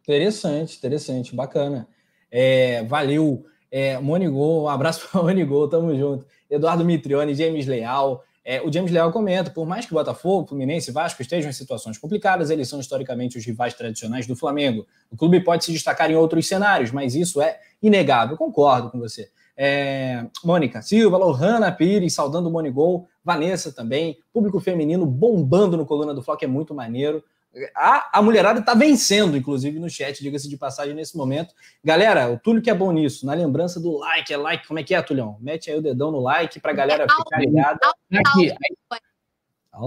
Interessante, interessante, bacana. É, valeu, é, Monigol, um abraço para Monigol, tamo junto. Eduardo Mitrione, James Leal, é, o James Leal comenta: por mais que Botafogo, Fluminense e Vasco estejam em situações complicadas, eles são historicamente os rivais tradicionais do Flamengo. O clube pode se destacar em outros cenários, mas isso é inegável. Concordo com você. É, Mônica Silva, Lohana Pires, saudando o Monigol, Vanessa também, público feminino bombando no Coluna do Flock, é muito maneiro. A, a mulherada está vencendo, inclusive, no chat, diga-se de passagem nesse momento. Galera, o Túlio que é bom nisso, na lembrança do like, é like, como é que é, Tulhão? Mete aí o dedão no like para a galera ficar ligada. Aqui,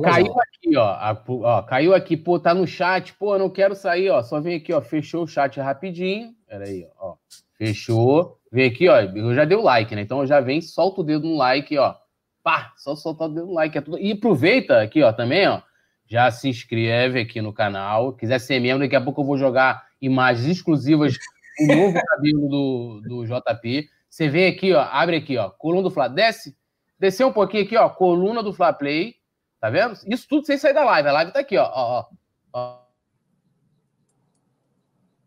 caiu aqui, ó, a, ó, Caiu aqui, pô, tá no chat, pô, eu não quero sair, ó. Só vem aqui, ó. Fechou o chat rapidinho. Peraí, ó. Fechou. Vem aqui, ó. Eu já dei o like, né? Então já vem, solta o dedo no like, ó. Pá, só soltar o dedo no like. É tudo. E aproveita aqui, ó, também, ó. Já se inscreve aqui no canal. Quiser ser membro, daqui a pouco eu vou jogar imagens exclusivas do novo cabelo do, do JP. Você vem aqui, ó. Abre aqui, ó. Coluna do Fla. Desce. Desceu um pouquinho aqui, ó. Coluna do Fla Play. Tá vendo? Isso tudo sem sair da live. A live tá aqui, ó. Ó, ó.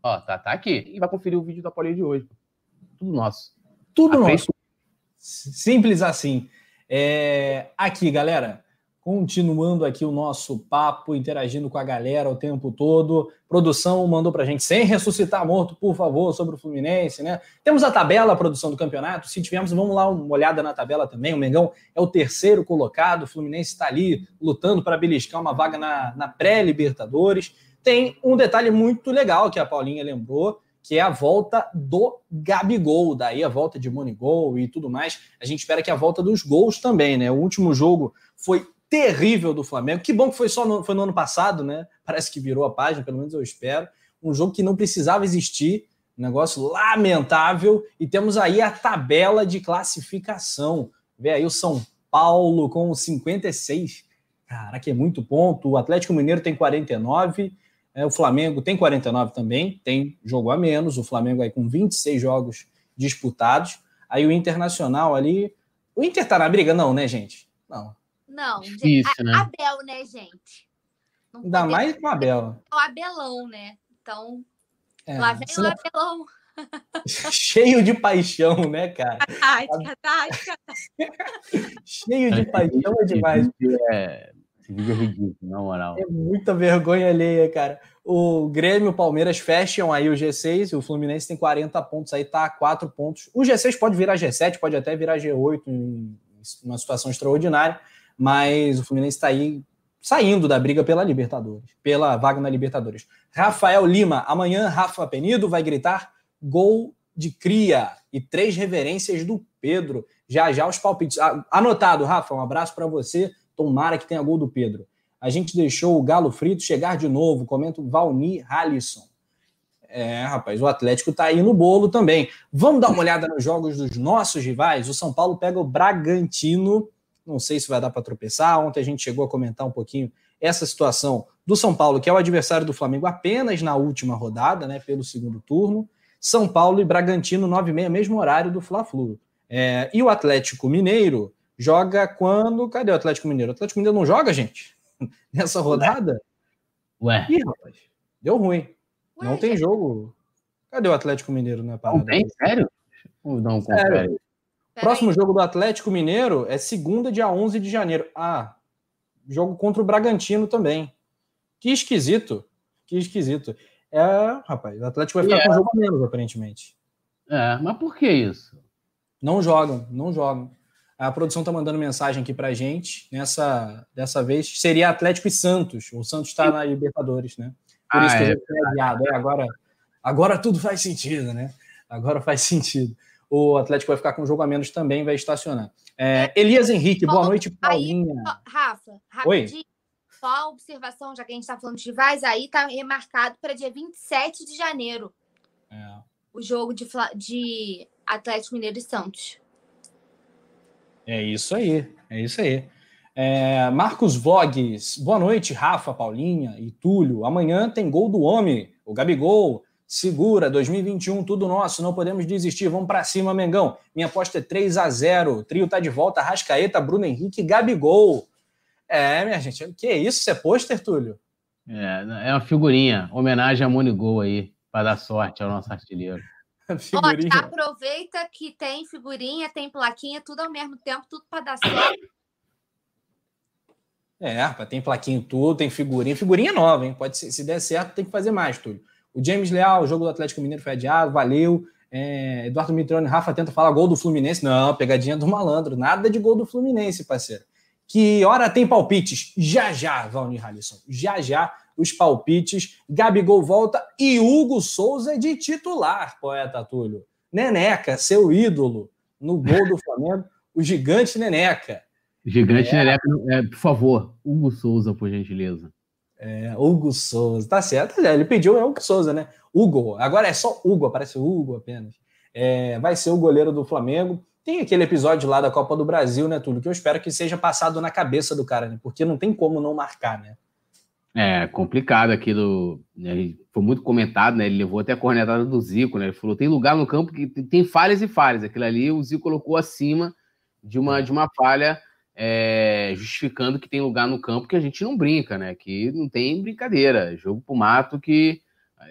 ó. tá, tá aqui. E vai conferir o vídeo da Paulinha de hoje. Tudo nosso. Tudo nosso. Simples assim. É... Aqui, galera. Continuando aqui o nosso papo, interagindo com a galera o tempo todo. Produção mandou pra gente, sem ressuscitar morto, por favor, sobre o Fluminense, né? Temos a tabela, a produção do campeonato. Se tivermos, vamos lá uma olhada na tabela também. O Mengão é o terceiro colocado, o Fluminense está ali lutando para beliscar uma vaga na, na pré-Libertadores. Tem um detalhe muito legal que a Paulinha lembrou, que é a volta do Gabigol, daí a volta de Monigol e tudo mais. A gente espera que a volta dos gols também, né? O último jogo foi terrível do Flamengo. Que bom que foi só no, foi no ano passado, né? Parece que virou a página, pelo menos eu espero. Um jogo que não precisava existir, um negócio lamentável. E temos aí a tabela de classificação. Vê aí o São Paulo com 56. Caraca, é muito ponto. O Atlético Mineiro tem 49. É, o Flamengo tem 49 também, tem jogo a menos. O Flamengo aí com 26 jogos disputados. Aí o Internacional ali. O Inter tá na briga? Não, né, gente? Não. Não, Difícil, gente, né? Abel, né, gente? Não Ainda mais com o Abel. O Abelão, né? Então, é, lá vem o não... Abelão. Cheio de paixão, né, cara? Tática, tática. Cheio de paixão é demais. É, esse vídeo é ridículo, na moral. É muita vergonha alheia, cara. O Grêmio o Palmeiras fecham aí o G6 e o Fluminense tem 40 pontos aí, tá a 4 pontos. O G6 pode virar G7, pode até virar G8 em uma situação extraordinária, mas o Fluminense está aí saindo da briga pela Libertadores, pela vaga na Libertadores. Rafael Lima, amanhã Rafa Penido vai gritar gol de cria e três reverências do Pedro. Já já os palpites. Anotado, Rafa, um abraço para você. Tomara que tenha gol do Pedro. A gente deixou o Galo Frito chegar de novo, comenta o Valni Halisson. É, rapaz, o Atlético tá aí no bolo também. Vamos dar uma olhada nos jogos dos nossos rivais. O São Paulo pega o Bragantino. Não sei se vai dar para tropeçar. Ontem a gente chegou a comentar um pouquinho essa situação do São Paulo, que é o adversário do Flamengo apenas na última rodada, né, pelo segundo turno. São Paulo e Bragantino, 9 e meia, mesmo horário do Fla-Flu. É, e o Atlético Mineiro Joga quando. Cadê o Atlético Mineiro? O Atlético Mineiro não joga, gente? Nessa rodada? Ué. Ih, rapaz. Deu ruim. Ué, não tem gente... jogo. Cadê o Atlético Mineiro na parada? Não tem? Sério? Não, Sério. Próximo jogo do Atlético Mineiro é segunda, dia 11 de janeiro. Ah, jogo contra o Bragantino também. Que esquisito. Que esquisito. É, rapaz, o Atlético vai ficar com um jogo menos, aparentemente. É, mas por que isso? Não jogam, não jogam. A produção está mandando mensagem aqui para a gente. Nessa, dessa vez seria Atlético e Santos. O Santos está na Libertadores, né? Por ah, isso que é. foi adiado. É, agora, agora tudo faz sentido, né? Agora faz sentido. O Atlético vai ficar com um jogo a menos também, vai estacionar. É, Elias Henrique, boa noite, Paulinha. Aí, Rafa, rapidinho. Oi? Só a observação, já que a gente está falando de rivais, aí está remarcado para dia 27 de janeiro. É. O jogo de, de Atlético Mineiro e Santos. É isso aí, é isso aí. É, Marcos Vlogs, boa noite, Rafa, Paulinha e Túlio. Amanhã tem gol do homem, o Gabigol. Segura, 2021, tudo nosso, não podemos desistir. Vamos para cima, Mengão. Minha aposta é 3 a 0 O trio tá de volta, Rascaeta, Bruno Henrique Gabigol. É, minha gente, que isso? Isso é pôster, Túlio? É, é uma figurinha, homenagem a Monigol aí, para dar sorte ao nosso artilheiro. aproveita que tem figurinha, tem plaquinha, tudo ao mesmo tempo, tudo para dar certo. É, tem plaquinha tudo, tem figurinha. Figurinha nova, hein? Pode ser, se der certo, tem que fazer mais, Túlio. O James Leal, o jogo do Atlético Mineiro foi adiado, valeu. É, Eduardo Mitrione, Rafa tenta falar gol do Fluminense. Não, pegadinha do malandro. Nada de gol do Fluminense, parceiro. Que hora tem palpites? Já já, Valnir Halisson. Já já os palpites. Gabigol volta e Hugo Souza de titular, poeta Túlio. Neneca, seu ídolo, no gol do Flamengo, o gigante Neneca. Gigante é. Neneca, é, por favor, Hugo Souza, por gentileza. É, Hugo Souza, tá certo, ele pediu é Hugo Souza, né? Hugo, agora é só Hugo, aparece Hugo apenas. É, vai ser o goleiro do Flamengo. Tem aquele episódio lá da Copa do Brasil, né, Túlio, que eu espero que seja passado na cabeça do cara, né? Porque não tem como não marcar, né? É complicado aquilo. Né? Foi muito comentado, né? Ele levou até a cornetada do Zico, né? Ele falou: tem lugar no campo que tem falhas e falhas. Aquilo ali o Zico colocou acima de uma, de uma falha, é, justificando que tem lugar no campo que a gente não brinca, né? Que não tem brincadeira. Jogo pro mato que.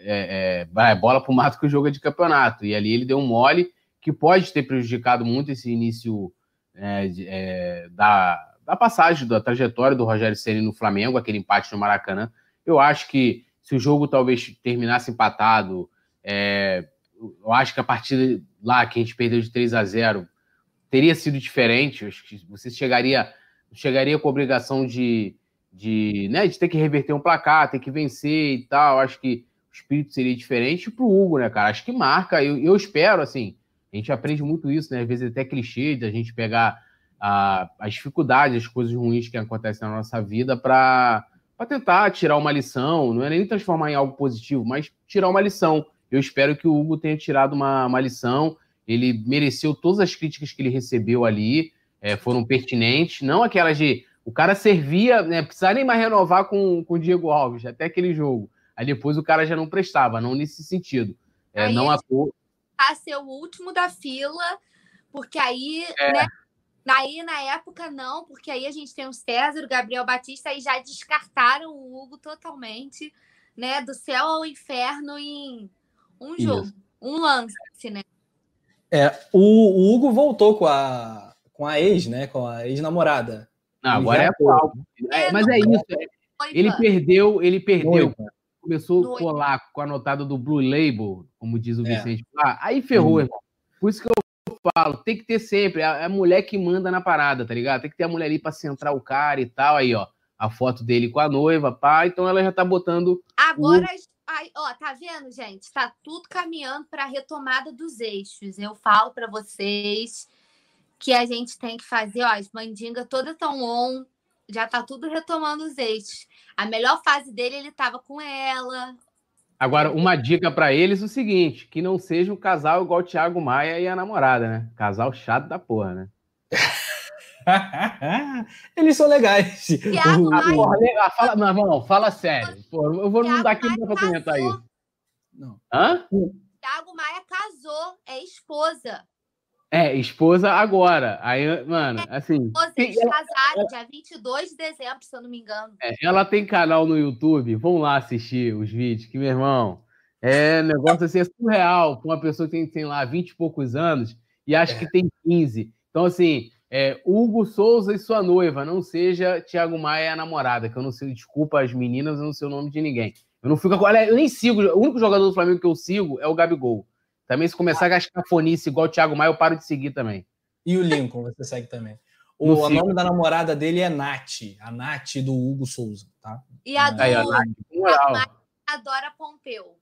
É, é, é bola pro mato que o jogo é de campeonato. E ali ele deu um mole que pode ter prejudicado muito esse início é, é, da da passagem, da trajetória do Rogério Ceni no Flamengo, aquele empate no Maracanã. Eu acho que se o jogo talvez terminasse empatado, é, eu acho que a partida lá que a gente perdeu de 3 a 0 teria sido diferente. Eu acho que você chegaria, chegaria com a obrigação de, de, né, de ter que reverter um placar, ter que vencer e tal. Eu acho que o espírito seria diferente para o Hugo, né, cara? Acho que marca. Eu, eu espero, assim, a gente aprende muito isso, né? Às vezes é até clichê de a gente pegar a, as dificuldades, as coisas ruins que acontecem na nossa vida para tentar tirar uma lição, não é nem transformar em algo positivo, mas tirar uma lição. Eu espero que o Hugo tenha tirado uma, uma lição. Ele mereceu todas as críticas que ele recebeu ali, é, foram pertinentes, não aquelas de o cara servia, né, precisava nem mais renovar com, com o Diego Alves, até aquele jogo. Aí depois o cara já não prestava, não nesse sentido. É, não a cor. A ser o último da fila, porque aí, é. né, Aí, na época, não, porque aí a gente tem o César, o Gabriel Batista, e já descartaram o Hugo totalmente, né? Do céu ao inferno em um jogo, Isso. um lance, né? É, o, o, Hugo voltou com a, com a ex, né? Com a ex-namorada. agora é atual. É, mas é isso. É. Ele perdeu, ele perdeu. Começou a colar com a notada do Blue Label, como diz o é. Vicente. Ah, aí ferrou, hum. irmão. Por isso que eu falo, tem que ter sempre a, a, mulher que manda na parada, tá ligado? Tem que ter a mulher ali pra centrar o cara e tal. Aí, ó, a foto dele com a noiva, pá. Então ela já tá botando. Agora, o... ai, ó, tá vendo, gente? Tá tudo caminhando pra retomada dos eixos. Eu falo para vocês que a gente tem que fazer, ó, as mandingas todas tão on, já tá tudo retomando os eixos. A melhor fase dele, ele tava com ela, Agora, uma dica para eles é o seguinte: que não seja um casal igual o Thiago Maia e a namorada, né? Casal chato da porra, né? eles são legais. Thiago Maia... porra, ah, fala, não, não, fala sério. Porra, eu vou não dar aqui para comentar isso. Não. Hã? Thiago Maia casou, é esposa. É, esposa agora. Aí, mano, é, assim. Eles casaram dia 22 de dezembro, se eu não me engano. É, ela tem canal no YouTube, vão lá assistir os vídeos, que, meu irmão, é negócio assim, é surreal para uma pessoa que tem, tem lá 20 e poucos anos e acha é. que tem 15. Então, assim, é, Hugo Souza e sua noiva, não seja Thiago Maia a namorada, que eu não sei, desculpa as meninas, eu não sei o nome de ninguém. Eu não fico. Olha, eu nem sigo. O único jogador do Flamengo que eu sigo é o Gabigol. Também, se começar a gastar fonice igual o Thiago Maia, eu paro de seguir também. E o Lincoln, você segue também. O, o nome da namorada dele é Nath, a Nath do Hugo Souza, tá? E a do Aí, a Nath, adora Pompeu.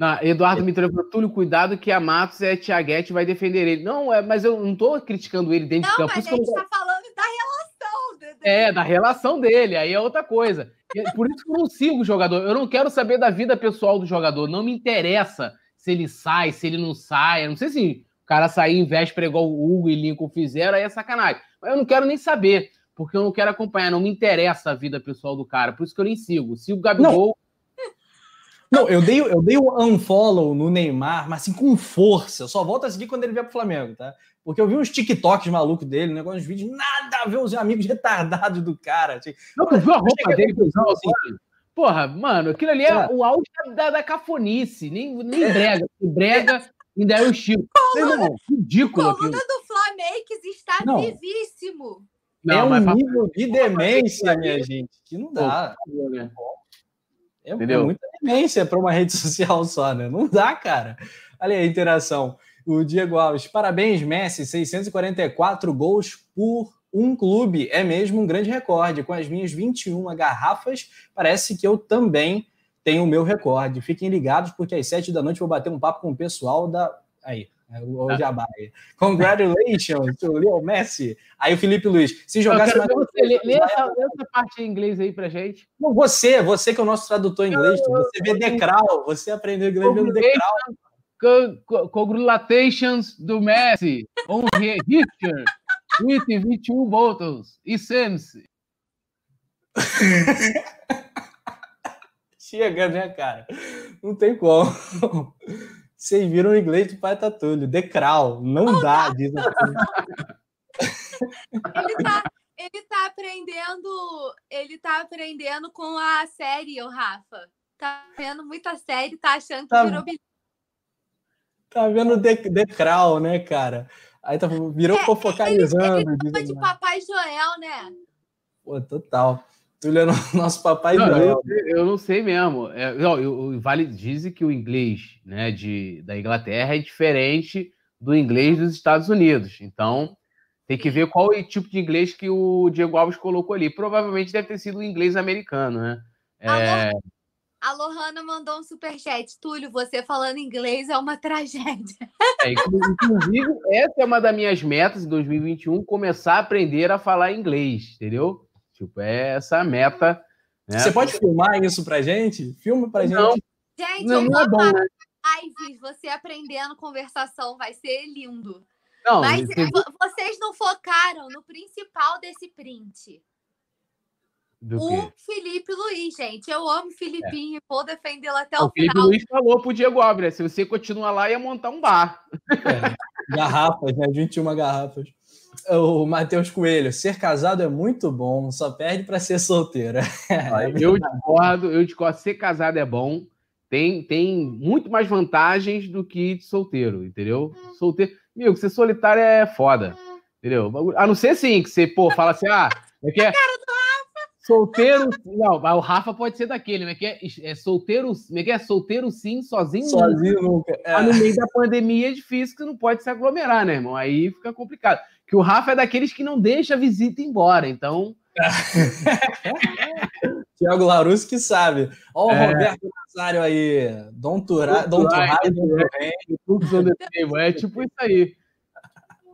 Não, Eduardo me trouxe Túlio, cuidado que a Matos é a Tiaguete vai defender ele. Não, é, mas eu não tô criticando ele dentro não, de campo. Não, mas a gente tá falando da relação. Dele. É, da relação dele, aí é outra coisa. Por isso que eu não sigo o jogador. Eu não quero saber da vida pessoal do jogador. Não me interessa se ele sai, se ele não sai. Eu não sei se o cara sair em véspera igual o Hugo e Lincoln fizeram, aí é sacanagem. Mas eu não quero nem saber, porque eu não quero acompanhar, não me interessa a vida pessoal do cara, por isso que eu nem sigo. Sigo o Gabigol. Não. não, eu dei, eu dei o unfollow no Neymar, mas assim, com força. Eu só volto a seguir quando ele vier pro Flamengo, tá? Porque eu vi uns TikToks malucos dele, um negócio de vídeos, nada a ver os amigos retardados do cara. Assim, não, tu viu a roupa dele que usou assim? Porra, mano, aquilo ali é, é. o auge da, da cafonice, nem, nem é. brega. Brega ainda é o estilo. Coluna, ridículo. Coluna aquilo. do Flamengo está não. vivíssimo. Não, é um nível de demência, minha gente, que não dá. Né? É, é muita demência para uma rede social só, né? Não dá, cara. Olha aí a interação. O Diego Alves, parabéns, Messi, 644 gols por um clube. É mesmo um grande recorde. Com as minhas 21 garrafas, parece que eu também tenho o meu recorde. Fiquem ligados, porque às 7 da noite vou bater um papo com o pessoal da. Aí, é o tá. Jabá. Congratulations to Leo Messi. Aí o Felipe Luiz, se jogasse mais. Você, lê, lê essa, essa, parte em inglês aí pra gente. Não, você, você que é o nosso tradutor em inglês, você vê Decral, você aprendeu inglês vendo Decral. Congratulations do Messi on Richard with 21 bottles e Sims. Chega, né, cara? Não tem como. Vocês viram o inglês do pai Tatulho. Decral. Não dá, diz ele, tá, ele tá aprendendo. Ele tá aprendendo com a série, o Rafa. Tá vendo muita série, tá achando que tá, virou Tá vendo de, Decral, né, cara? Aí tá, virou é, fofocalizando. Ele, ele de Papai Joel, né? Pô, total. Túlio é nosso papai não, eu, eu, não sei mesmo. É, não, eu, vale diz que o inglês né, de, da Inglaterra é diferente do inglês dos Estados Unidos. Então, tem que ver qual é o tipo de inglês que o Diego Alves colocou ali. Provavelmente deve ter sido o inglês americano, né? É... A Lohana mandou um superchat. Túlio, você falando inglês é uma tragédia. É, inclusive, essa é uma das minhas metas em 2021, começar a aprender a falar inglês, entendeu? Tipo, é essa meta. Né? Você pode filmar isso pra gente? Filma pra não. gente. Gente, não, não é bom, né? lives, você aprendendo conversação, vai ser lindo. Não, Mas vocês não focaram no principal desse print. Do o quê? Felipe Luiz, gente. Eu amo o Filipinho é. vou defendê-lo até o, o Felipe final. Luiz falou pro Diego Alves, se você continuar lá, ia montar um bar. É. Garrafas, né? 21 garrafas o Matheus Coelho, ser casado é muito bom, só perde para ser solteira. eu discordo, eu discordo. Ser casado é bom, tem, tem muito mais vantagens do que de solteiro, entendeu? Solteiro. Meu, ser solitário é foda, entendeu? A não ser assim, que você, pô, fala assim, ah, é que é. Solteiro. Não, o Rafa pode ser daquele, mas que é, é solteiro. Como que é? Solteiro sim, sozinho. Sozinho nunca. É. Mas no meio da pandemia é difícil que não pode se aglomerar, né, irmão? Aí fica complicado que o Rafa é daqueles que não deixa a visita embora, então. Tiago Larus que sabe. Ó, o é. Roberto Nazário aí. Dom Turá, Dom Turá, É tipo isso aí.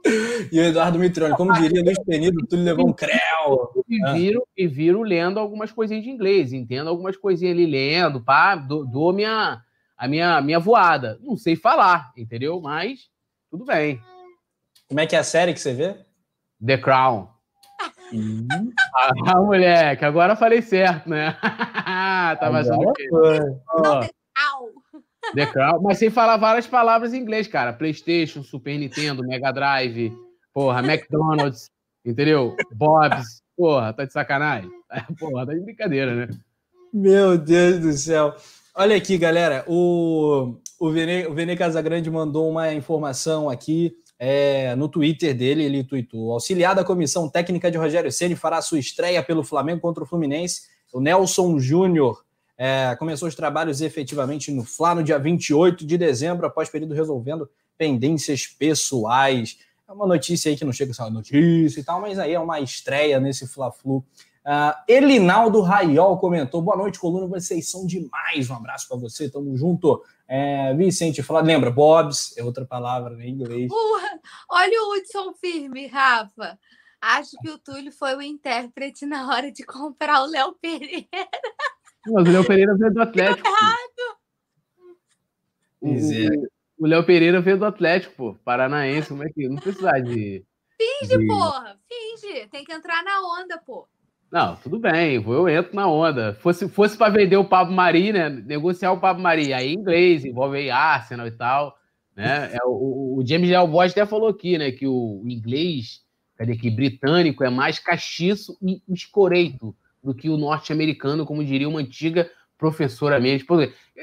E o Eduardo Mitrone, como diria Luiz Penido, tu levou um creu. E viram, e viram lendo algumas coisinhas de inglês, entendo algumas coisinhas ali lendo, pá, dou, dou minha, a minha, minha voada. Não sei falar, entendeu? Mas tudo bem. Como é que é a série que você vê? The Crown. Hum. Ah, moleque, agora falei certo, né? Tava achando que... The Crown, mas sem falar várias palavras em inglês, cara. PlayStation, Super Nintendo, Mega Drive, porra, McDonald's, entendeu? Bob's, porra, tá de sacanagem? Porra, tá de brincadeira, né? Meu Deus do céu. Olha aqui, galera, o, o, Vene, o Vene Casagrande mandou uma informação aqui é, no Twitter dele, ele tweetou: auxiliar da comissão técnica de Rogério Ceni fará sua estreia pelo Flamengo contra o Fluminense. O Nelson Júnior é, começou os trabalhos efetivamente no Fla no dia 28 de dezembro, após período resolvendo pendências pessoais. É uma notícia aí que não chega só notícia e tal, mas aí é uma estreia nesse Fla-Flu. Uh, Elinaldo Raiol comentou: boa noite, coluna, vocês são demais. Um abraço para você, tamo junto. É, Vicente fala, lembra, Bobs é outra palavra né, em inglês. Olha o Hudson firme, Rafa. Acho que o Túlio foi o intérprete na hora de comprar o Léo Pereira. Mas o Léo Pereira veio do Atlético. O, o Léo Pereira veio do Atlético, pô. Paranaense, como é que. Não precisa de. Finge, de... porra! Finge! Tem que entrar na onda, pô. Não, tudo bem, eu entro na onda. Fosse, fosse para vender o Pablo Mari, né? Negociar o Pablo Mari, aí inglês, envolve aí Arsenal e tal. Né? É, o, o James Leal Bosch até falou aqui, né? Que o inglês, cadê aqui, britânico, é mais castiço e escoreito do que o norte-americano, como diria uma antiga professora minha. Tipo,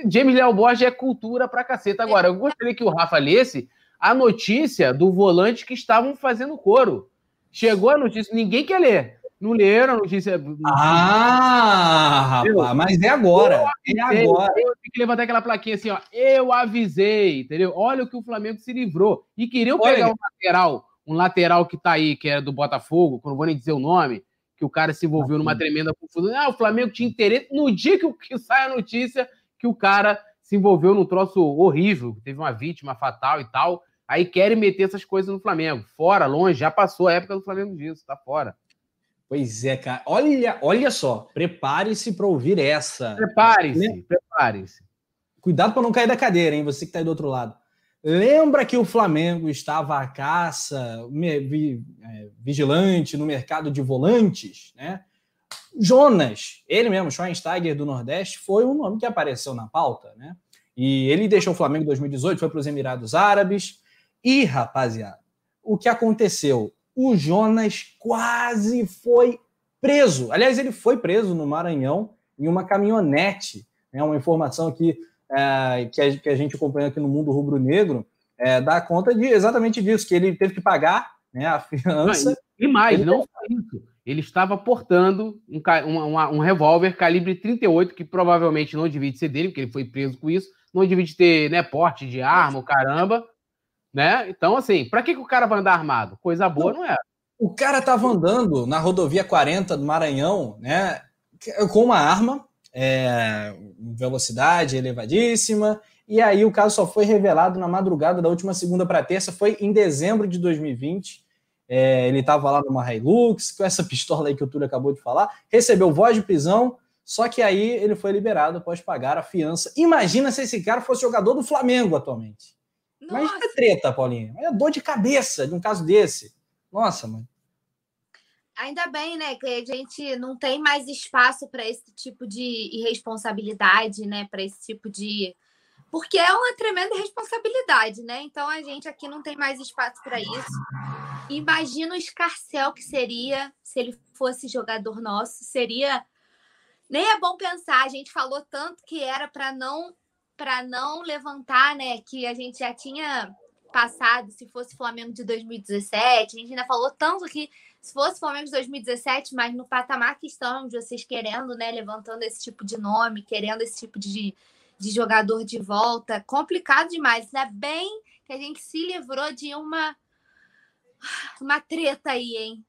James Leal Bosch é cultura pra caceta. Agora, eu gostaria que o Rafa lesse a notícia do volante que estavam fazendo coro. Chegou a notícia, ninguém quer ler. Não leram a notícia. Ah, rapaz, mas é agora. É agora. Eu tenho que levantar aquela plaquinha assim, ó. Eu avisei, entendeu? Olha o que o Flamengo se livrou. E queriam Olha, pegar um lateral, um lateral que tá aí, que era do Botafogo, que eu não vou nem dizer o nome, que o cara se envolveu numa tremenda confusão. Ah, o Flamengo tinha interesse. No dia que, que sai a notícia que o cara se envolveu num troço horrível, teve uma vítima fatal e tal. Aí querem meter essas coisas no Flamengo. Fora, longe, já passou a época do Flamengo disso, tá fora. Pois é, cara. Olha, olha só, prepare-se para ouvir essa. Prepare-se, prepare-se. Cuidado para não cair da cadeira, hein? Você que está aí do outro lado. Lembra que o Flamengo estava à caça, é, vigilante no mercado de volantes, né? Jonas, ele mesmo, Schweinsteiger do Nordeste, foi um nome que apareceu na pauta, né? E ele deixou o Flamengo em 2018, foi para os Emirados Árabes. E, rapaziada, o que aconteceu? o Jonas quase foi preso. Aliás, ele foi preso no Maranhão em uma caminhonete. É né? uma informação aqui é, que, a, que, a, gente acompanha aqui no Mundo Rubro Negro é, dá conta de exatamente disso, que ele teve que pagar né, a fiança. E mais, ele... não só isso. Ele estava portando um, um, um revólver calibre 38, que provavelmente não divide ser dele, porque ele foi preso com isso, não divide ter né, porte de arma, o caramba. Né? Então, assim, para que, que o cara vai andar armado? Coisa boa não é. O cara estava andando na rodovia 40 do Maranhão, né? Com uma arma, é, velocidade elevadíssima, e aí o caso só foi revelado na madrugada da última segunda para terça, foi em dezembro de 2020. É, ele estava lá numa Hilux, com essa pistola aí que o Túlio acabou de falar, recebeu voz de prisão, só que aí ele foi liberado após pagar a fiança. Imagina se esse cara fosse jogador do Flamengo atualmente. Mas é treta, Paulinha. É dor de cabeça de um caso desse. Nossa, mãe. Ainda bem, né, que a gente não tem mais espaço para esse tipo de irresponsabilidade, né, para esse tipo de porque é uma tremenda responsabilidade, né? Então a gente aqui não tem mais espaço para isso. Imagina o escarcel que seria se ele fosse jogador nosso, seria nem é bom pensar, a gente falou tanto que era para não para não levantar, né, que a gente já tinha passado, se fosse Flamengo de 2017, a gente ainda falou tanto que se fosse Flamengo de 2017, mas no patamar que estamos, vocês querendo, né, levantando esse tipo de nome, querendo esse tipo de, de jogador de volta, complicado demais. Ainda bem que a gente se livrou de uma uma treta aí, hein?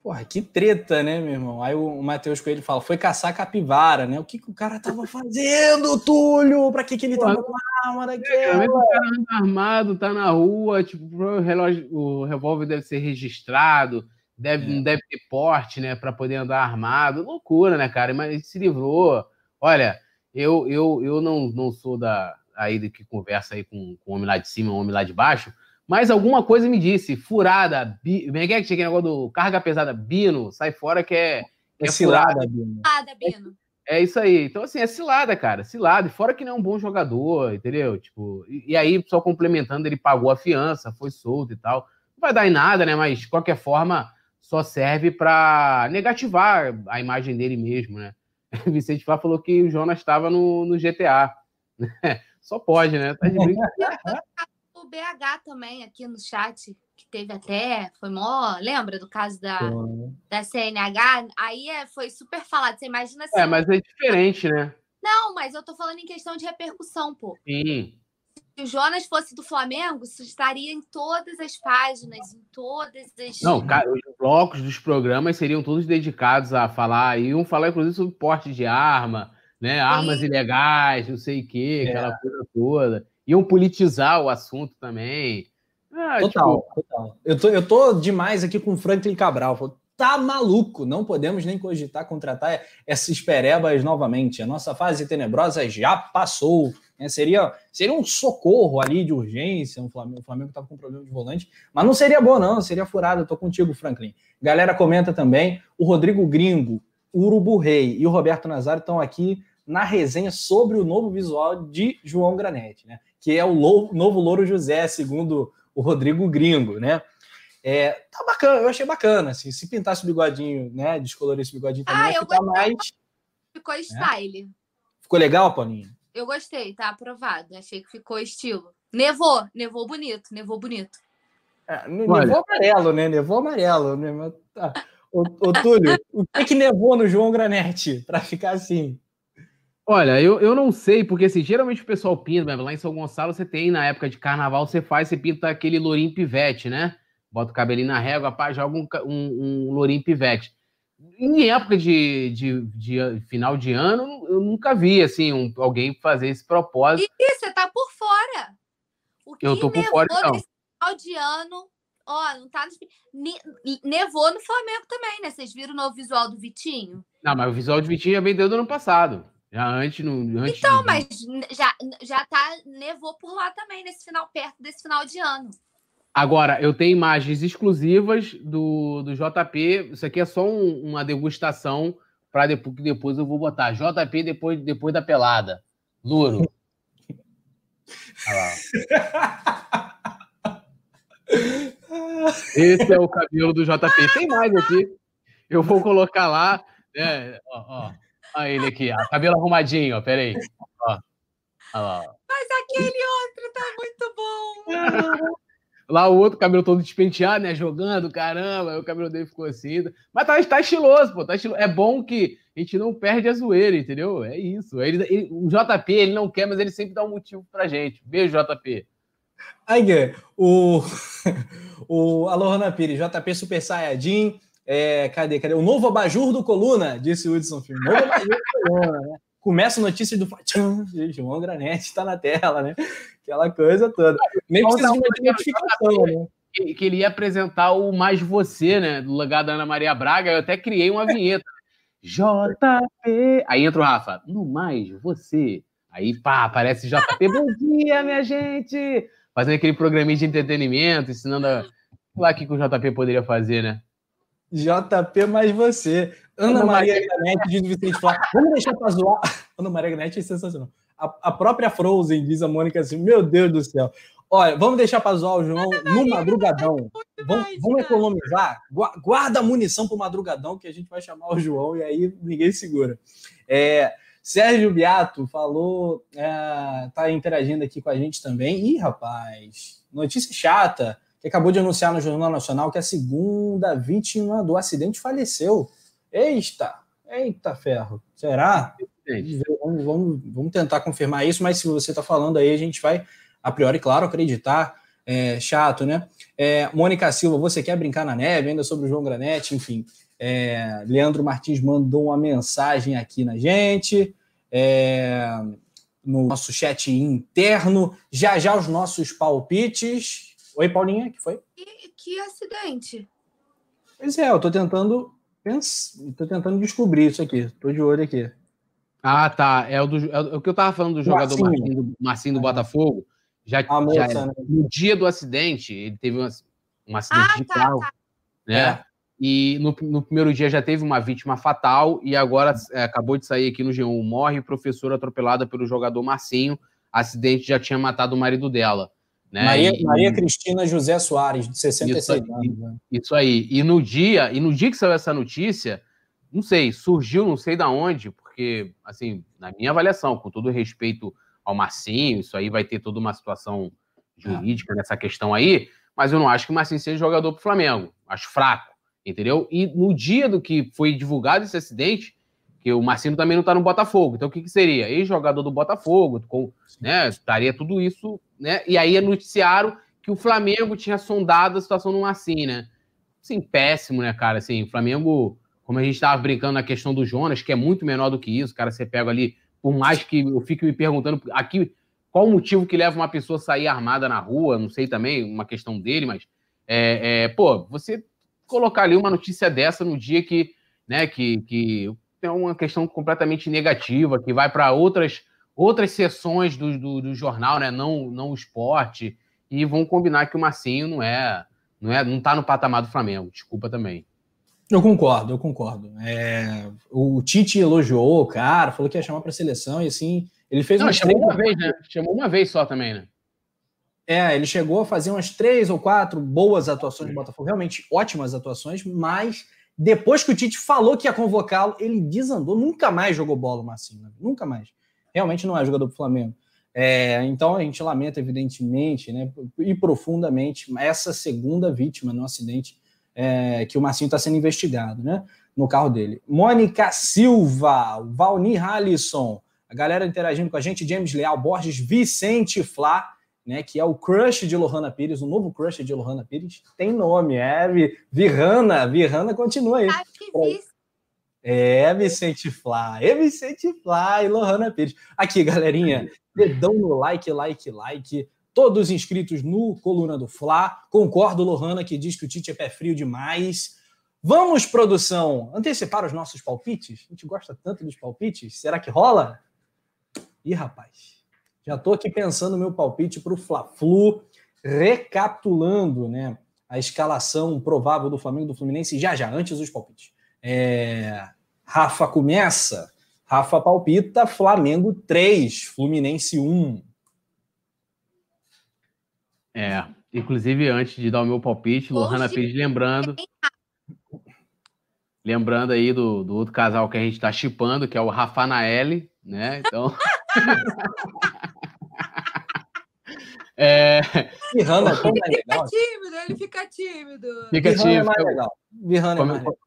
Porra, que treta, né, meu irmão? Aí o Matheus Coelho fala, foi caçar capivara, né? O que, que o cara tava fazendo, Túlio? Pra que, que ele tava com arma daquela? É, o cara anda armado, tá na rua, tipo, o, relógio, o revólver deve ser registrado, deve, é. não deve ter porte, né, pra poder andar armado. Loucura, né, cara? Mas ele se livrou. Olha, eu, eu, eu não, não sou da aí que conversa aí com, com o homem lá de cima, o homem lá de baixo, mas alguma coisa me disse, furada, bi... como é que é que negócio do carga pesada, Bino, sai fora que é, é, é cilada, Bino. Cilada, Bino. É, é, isso aí. Então, assim, é cilada, cara, cilada. E fora que não é um bom jogador, entendeu? Tipo, e, e aí, só complementando, ele pagou a fiança, foi solto e tal. Não vai dar em nada, né? Mas, de qualquer forma, só serve para negativar a imagem dele mesmo, né? Vicente Flá falou que o Jonas estava no, no GTA. Só pode, né? Tá de brincadeira. BH também aqui no chat, que teve até, foi mó, lembra do caso da, da CNH? Aí é, foi super falado, você imagina assim. É, mas é diferente, né? Não, mas eu tô falando em questão de repercussão, pô. Sim. Se o Jonas fosse do Flamengo, isso estaria em todas as páginas, em todas as. Não, os blocos dos programas seriam todos dedicados a falar, iam falar, inclusive, sobre porte de arma, né? Armas ilegais, não sei o quê, é. aquela coisa toda iam politizar o assunto também. Ah, total, tipo... total. Eu tô, eu tô demais aqui com o Franklin Cabral. Tá maluco, não podemos nem cogitar contratar essas perebas novamente. A nossa fase tenebrosa já passou. Né? Seria, seria um socorro ali de urgência. O Flamengo, o Flamengo tava com problema de volante, mas não seria bom, não. Seria furado. Eu tô contigo, Franklin. Galera comenta também. O Rodrigo Gringo, o Urubu Rei e o Roberto Nazário estão aqui na resenha sobre o novo visual de João Granete, né? Que é o novo Louro José, segundo o Rodrigo Gringo, né? É, tá bacana, eu achei bacana, assim, se pintasse o bigodinho, né, descolorir esse bigodinho também, ah, ia ficar mais... Ficou né? style. Né? Ficou legal, Paulinho? Eu gostei, tá aprovado, achei que ficou estilo. Nevou, nevou bonito, nevou bonito. É, nevou Olha. amarelo, né, nevou amarelo, né? Tá. Ô, ô, Túlio, o que, que nevou no João Granete para ficar assim? Olha, eu, eu não sei, porque assim, geralmente o pessoal pinta, lá em São Gonçalo você tem, na época de carnaval, você faz, você pinta aquele lourinho pivete, né? Bota o cabelinho na régua, pá, joga um, um, um lourinho pivete. Em época de, de, de, final de ano, eu nunca vi, assim, um, alguém fazer esse propósito. E você tá por fora. O que eu tô por fora, então. final de ano, ó, não tá... Nevou no Flamengo também, né? Vocês viram o novo visual do Vitinho? Não, mas o visual do Vitinho já vendeu do ano passado. Já antes, no, antes Então, mas já, já tá, nevou por lá também, nesse final, perto desse final de ano. Agora, eu tenho imagens exclusivas do, do JP. Isso aqui é só um, uma degustação para depois, depois eu vou botar. JP depois, depois da pelada. Louro. Esse é o cabelo do JP. Tem mais aqui. Eu vou colocar lá. Né? Ó, ó. Olha ele aqui, ó. cabelo arrumadinho, ó. Peraí. Ó. Olha lá. Mas aquele outro tá muito bom. Lá o outro, cabelo todo despenteado, né? Jogando, caramba, o cabelo dele ficou assim. Mas tá, tá estiloso, pô. Tá estiloso. É bom que a gente não perde a zoeira, entendeu? É isso. Ele, ele, o JP, ele não quer, mas ele sempre dá um motivo pra gente. Beijo, JP. Aí, o, o Alô, Rona Pires, JP Super Saiyajin. É, cadê, cadê? O novo abajur do Coluna, disse Hudson Filho. Novo abajur do Coluna, né? Começa a notícia do João Granete está na tela, né? Aquela coisa toda. Nem precisa de uma identificação, né? Que, ele ia apresentar o Mais Você, né? Do legado da Ana Maria Braga. Eu até criei uma vinheta. JP. Aí entra o Rafa. No Mais Você. Aí, pá, aparece JP. Bom dia, minha gente! Fazendo aquele programinha de entretenimento, ensinando a. lá o que o JP poderia fazer, né? JP mais você. Ana, Ana Maria Granete diz Vicente Flá. Vamos deixar para zoar. Ana Maria Granete é sensacional. A, a, própria Frozen diz a Mônica assim: Meu Deus do céu. Olha, vamos deixar para zoar o João no madrugadão. Vamos, vamos economizar. Guarda a munição para o madrugadão que a gente vai chamar o João e aí ninguém segura. É, Sérgio Biato falou, é, tá interagindo aqui com a gente também. Ih, rapaz, notícia chata que acabou de anunciar no Jornal Nacional que a segunda vítima do acidente faleceu. Eita, eita ferro. Será? Vamos, vamos, vamos tentar confirmar isso, mas se você está falando aí, a gente vai, a priori, claro, acreditar. É, chato, né? É, Mônica Silva, você quer brincar na neve? Ainda sobre o João Granete, enfim. É, Leandro Martins mandou uma mensagem aqui na gente. É, no nosso chat interno. Já já os nossos palpites. Oi, Paulinha, que foi? Que, que acidente? Pois é, eu tô tentando pensar, tô tentando descobrir isso aqui. Tô de olho aqui. Ah, tá. É o, do, é o que eu tava falando do jogador Marcinho, Marcinho do, Marcinho do Botafogo. Já, moça, já né? no dia do acidente, ele teve um, um acidente ah, de tá, carro, tá. né? É. E no, no, primeiro dia já teve uma vítima fatal e agora é, acabou de sair aqui no G1. Morre professora atropelada pelo jogador Marcinho. Acidente já tinha matado o marido dela. Né? Maria, e, Maria Cristina José Soares, de 66 isso anos. Né? Isso aí. E no dia, e no dia que saiu essa notícia, não sei, surgiu, não sei da onde, porque, assim, na minha avaliação, com todo respeito ao Marcinho, isso aí vai ter toda uma situação jurídica ah. nessa questão aí, mas eu não acho que o Marcinho seja jogador para o Flamengo. Acho fraco, entendeu? E no dia do que foi divulgado esse acidente, que o Marcinho também não está no Botafogo. Então, o que, que seria? Ex-jogador do Botafogo, com, né, estaria tudo isso, né? E aí noticiaram que o Flamengo tinha sondado a situação no Marcinho, né? Sim, péssimo, né, cara? Assim, o Flamengo, como a gente estava brincando na questão do Jonas, que é muito menor do que isso, cara, você pega ali, por mais que eu fique me perguntando aqui qual o motivo que leva uma pessoa a sair armada na rua, não sei também, uma questão dele, mas, é, é, pô, você colocar ali uma notícia dessa no dia que, né, que, que é uma questão completamente negativa, que vai para outras outras sessões do, do, do, jornal, né? Não, não o esporte, e vão combinar que o Marcinho não é, não é, não tá no patamar do Flamengo. Desculpa também. Eu concordo, eu concordo. É, o Tite elogiou o cara, falou que ia chamar para a seleção e assim ele fez. Não, chamou uma vez, né? Chamou uma vez só também, né? É, ele chegou a fazer umas três ou quatro boas atuações do Botafogo, realmente ótimas atuações, mas depois que o Tite falou que ia convocá-lo, ele desandou, nunca mais jogou bola o Marcinho, né? nunca mais. Realmente não é jogador do Flamengo. É, então a gente lamenta, evidentemente, né, e profundamente essa segunda vítima no acidente é, que o Marcinho está sendo investigado, né? No carro dele. Mônica Silva, Valnir Halisson, a galera interagindo com a gente, James Leal Borges, Vicente Flá, né, que é o crush de Lohana Pires, o novo crush de Lohana Pires, tem nome, é Virrana, Virrana continua aí. É, Vicente Flá, é Vicente Flá e Lohana Pires. Aqui, galerinha, dedão no like, like, like. Todos inscritos no Coluna do Fla. Concordo, Lohana, que diz que o Tite é pé frio demais. Vamos, produção, antecipar os nossos palpites? A gente gosta tanto dos palpites. Será que rola? Ih, rapaz, já estou aqui pensando no meu palpite para o Fla-Flu, recapitulando né, a escalação provável do Flamengo e do Fluminense já já, antes dos palpites. É... Rafa começa. Rafa palpita Flamengo 3, Fluminense 1. É, inclusive antes de dar o meu palpite, Lohana Pires lembrando. Lembrando aí do, do outro casal que a gente está chipando, que é o Rafa Naeli, né? Então. é... É ele fica tímido, ele fica tímido. Fica tímido. É mais legal. Virrana é mais legal.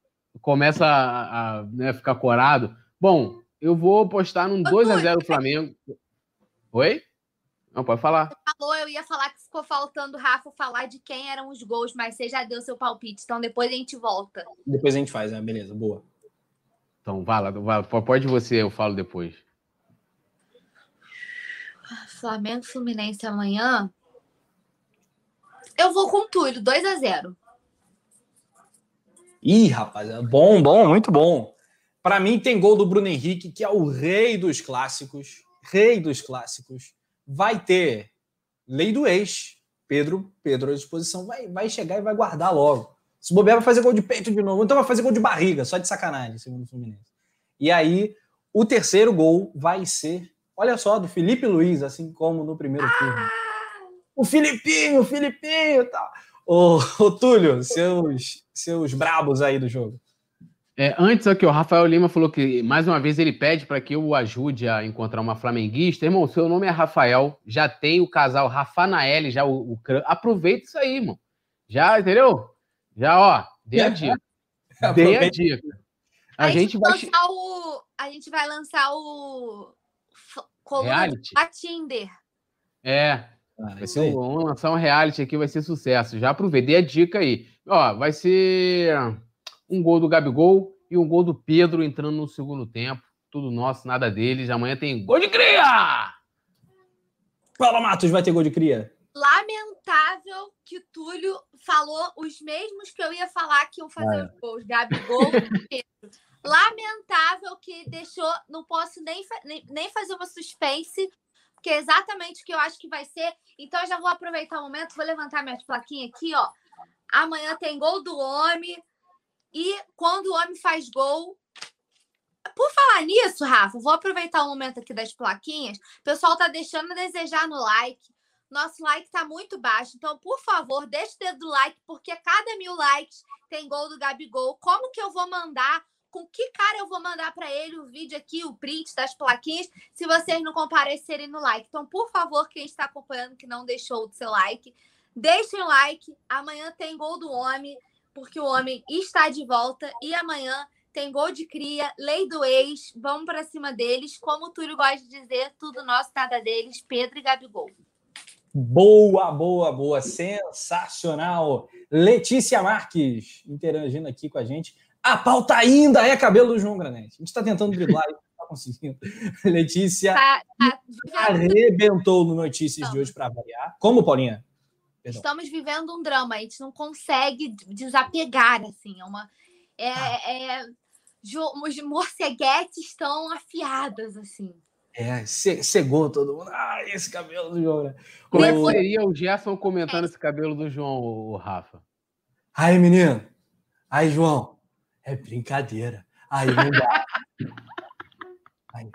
Começa a, a né, ficar corado. Bom, eu vou postar num 2x0 Flamengo. Oi? Não, pode falar. Você falou, eu ia falar que ficou faltando Rafa falar de quem eram os gols, mas você já deu seu palpite, então depois a gente volta. Depois a gente faz, né? Beleza, boa. Então, vai lá, vai, pode você, eu falo depois. Flamengo Fluminense amanhã. Eu vou com tudo, 2 a 0 Ih, rapaz, bom, bom, muito bom. Para mim tem gol do Bruno Henrique, que é o rei dos clássicos, rei dos clássicos vai ter lei do ex. Pedro, Pedro à disposição, vai, vai chegar e vai guardar logo. Se bobear, vai fazer gol de peito de novo. Então vai fazer gol de barriga, só de sacanagem, segundo o Fluminense. E aí, o terceiro gol vai ser, olha só, do Felipe Luiz, assim como no primeiro turno. O Filipinho, o Filipinho, tá. Ô, ô Túlio, seus, seus brabos aí do jogo. É, antes aqui, o Rafael Lima falou que mais uma vez ele pede para que eu o ajude a encontrar uma flamenguista. Irmão, seu nome é Rafael, já tem o casal Rafanael, já o, o aproveita isso aí, irmão. Já, entendeu? Já, ó, dê a dica. dê a dica. A, a gente, vai lançar o a gente vai lançar o reality a Tinder. É. Ah, vai ser, vamos lançar um reality aqui, vai ser sucesso. Já aproveita, dê a dica aí. Ó, vai ser um gol do Gabigol e um gol do Pedro entrando no segundo tempo. Tudo nosso, nada deles. Amanhã tem gol de cria! Fala, Matos, vai ter gol de cria? Lamentável que Túlio falou os mesmos que eu ia falar que iam fazer os gols. Gabigol e Pedro. Lamentável que deixou. Não posso nem, nem, nem fazer uma suspense, porque é exatamente o que eu acho que vai ser. Então, eu já vou aproveitar o momento, vou levantar minhas plaquinhas aqui, ó. Amanhã tem gol do homem, e quando o homem faz gol. Por falar nisso, Rafa, vou aproveitar o momento aqui das plaquinhas. O pessoal tá deixando a desejar no like. Nosso like tá muito baixo. Então, por favor, deixe o dedo do like, porque cada mil likes tem gol do Gabigol. Como que eu vou mandar? Com que cara eu vou mandar para ele o vídeo aqui, o print das plaquinhas, se vocês não comparecerem no like? Então, por favor, quem está acompanhando que não deixou o seu like, deixem o like. Amanhã tem gol do homem porque o homem está de volta e amanhã tem gol de cria, lei do ex, vamos para cima deles. Como o Túlio gosta de dizer, tudo nosso, nada deles, Pedro e Gabigol. Boa, boa, boa, sensacional. Letícia Marques interagindo aqui com a gente. A pauta ainda é cabelo do João Granete. A gente está tentando driblar e não está conseguindo. Letícia tá, tá, arrebentou no Notícias de hoje para variar. Como, Paulinha? Perdão. Estamos vivendo um drama, a gente não consegue desapegar, assim, é uma... É, ah. é, os morceguetes estão afiadas, assim. É, cegou todo mundo. Ah, esse cabelo do João, né? Como é que seria o Gerson comentando é. esse cabelo do João, o Rafa? Aí, menino. Aí, João. É brincadeira. Aí, não dá. Aí.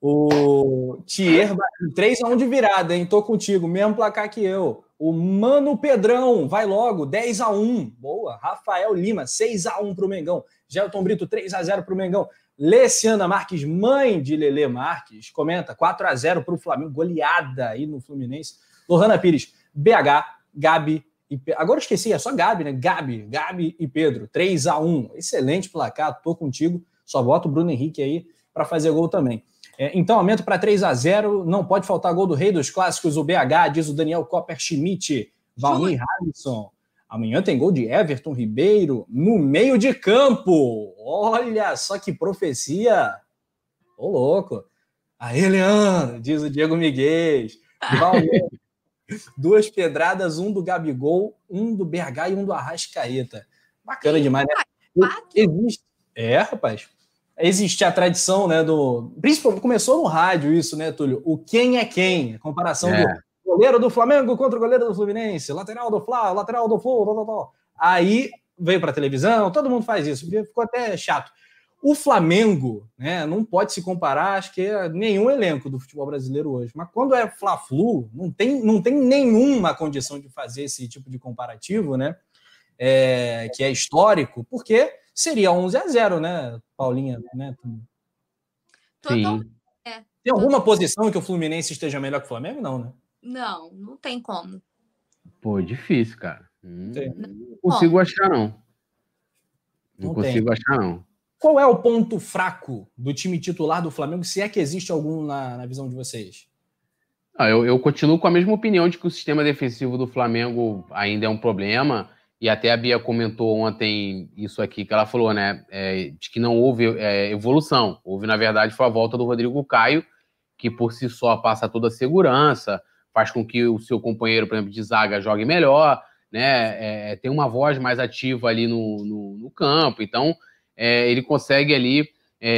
O Thier, 3x1 de virada, hein? Tô contigo. Mesmo placar que eu. O Mano Pedrão, vai logo, 10 a 1 Boa. Rafael Lima, 6 a 1 para o Mengão. Gelton Brito, 3 a 0 para o Mengão. Leciana Marques, mãe de Lele Marques, comenta 4 a 0 para o Flamengo, goleada aí no Fluminense. Lohana Pires, BH, Gabi e agora eu esqueci, é só Gabi, né? Gabi, Gabi e Pedro, 3 a 1 Excelente placar, tô contigo. Só bota o Bruno Henrique aí para fazer gol também. É, então, aumento para 3 a 0 Não pode faltar gol do rei dos clássicos, o BH, diz o Daniel Copper Schmidt. Valmir Harrison. Amanhã tem gol de Everton Ribeiro no meio de campo. Olha só que profecia. Ô, louco. Aí, Leandro, diz o Diego Miguel. Duas pedradas, um do Gabigol, um do BH e um do Arrascaeta. Bacana demais, né? Existe. É, rapaz. Existe a tradição, né? Do. Principalmente começou no rádio isso, né, Túlio? O quem é quem? A comparação é. do goleiro do Flamengo contra o goleiro do Fluminense, lateral do Fla, lateral do Flu, tal, tal, tal. Aí veio para televisão, todo mundo faz isso, ficou até chato. O Flamengo, né, não pode se comparar, acho que é nenhum elenco do futebol brasileiro hoje. Mas quando é Fla-Flu, não tem, não tem nenhuma condição de fazer esse tipo de comparativo, né? É, que é histórico, porque seria 11 a 0, né, Paulinha, né? Sim. É. Tem alguma posição que o Fluminense esteja melhor que o Flamengo? Não, né? Não, não tem como. Pô, difícil, cara. Hum, não consigo achar, não. Não, não consigo tem. achar, não. Qual é o ponto fraco do time titular do Flamengo, se é que existe algum na, na visão de vocês? Ah, eu, eu, continuo com a mesma opinião de que o sistema defensivo do Flamengo ainda é um problema. E até a Bia comentou ontem isso aqui, que ela falou, né? É, de que não houve é, evolução. Houve, na verdade, foi a volta do Rodrigo Caio, que por si só passa toda a segurança, faz com que o seu companheiro, por exemplo, de zaga jogue melhor, né? É, tem uma voz mais ativa ali no, no, no campo, então é, ele consegue ali é,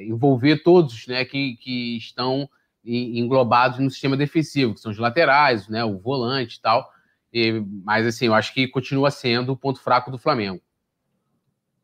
é, envolver todos né, que, que estão englobados no sistema defensivo, que são os laterais, né, o volante e tal. E, mas assim, eu acho que continua sendo o ponto fraco do Flamengo.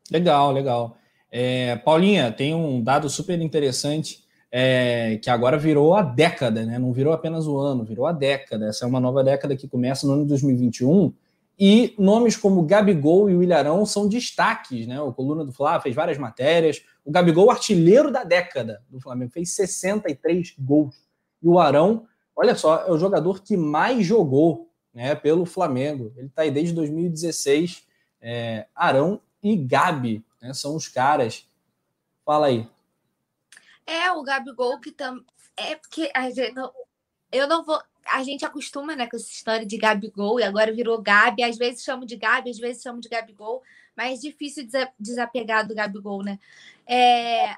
Legal, legal. É, Paulinha, tem um dado super interessante é, que agora virou a década, né? Não virou apenas o ano, virou a década. Essa é uma nova década que começa no ano de 2021. E nomes como Gabigol e o Ilharão são destaques, né? O Coluna do Fla fez várias matérias. O Gabigol, artilheiro da década do Flamengo, fez 63 gols. E o Arão, olha só, é o jogador que mais jogou né, pelo Flamengo. Ele está aí desde 2016. É, Arão e Gabi né, são os caras. Fala aí. É, o Gabigol que também. É porque a gente não... eu não vou. A gente acostuma né, com essa história de Gabigol e agora virou Gabi. Às vezes chamo de Gabi, às vezes chamo de Gabigol, mas difícil desapegar do Gabigol, né? É,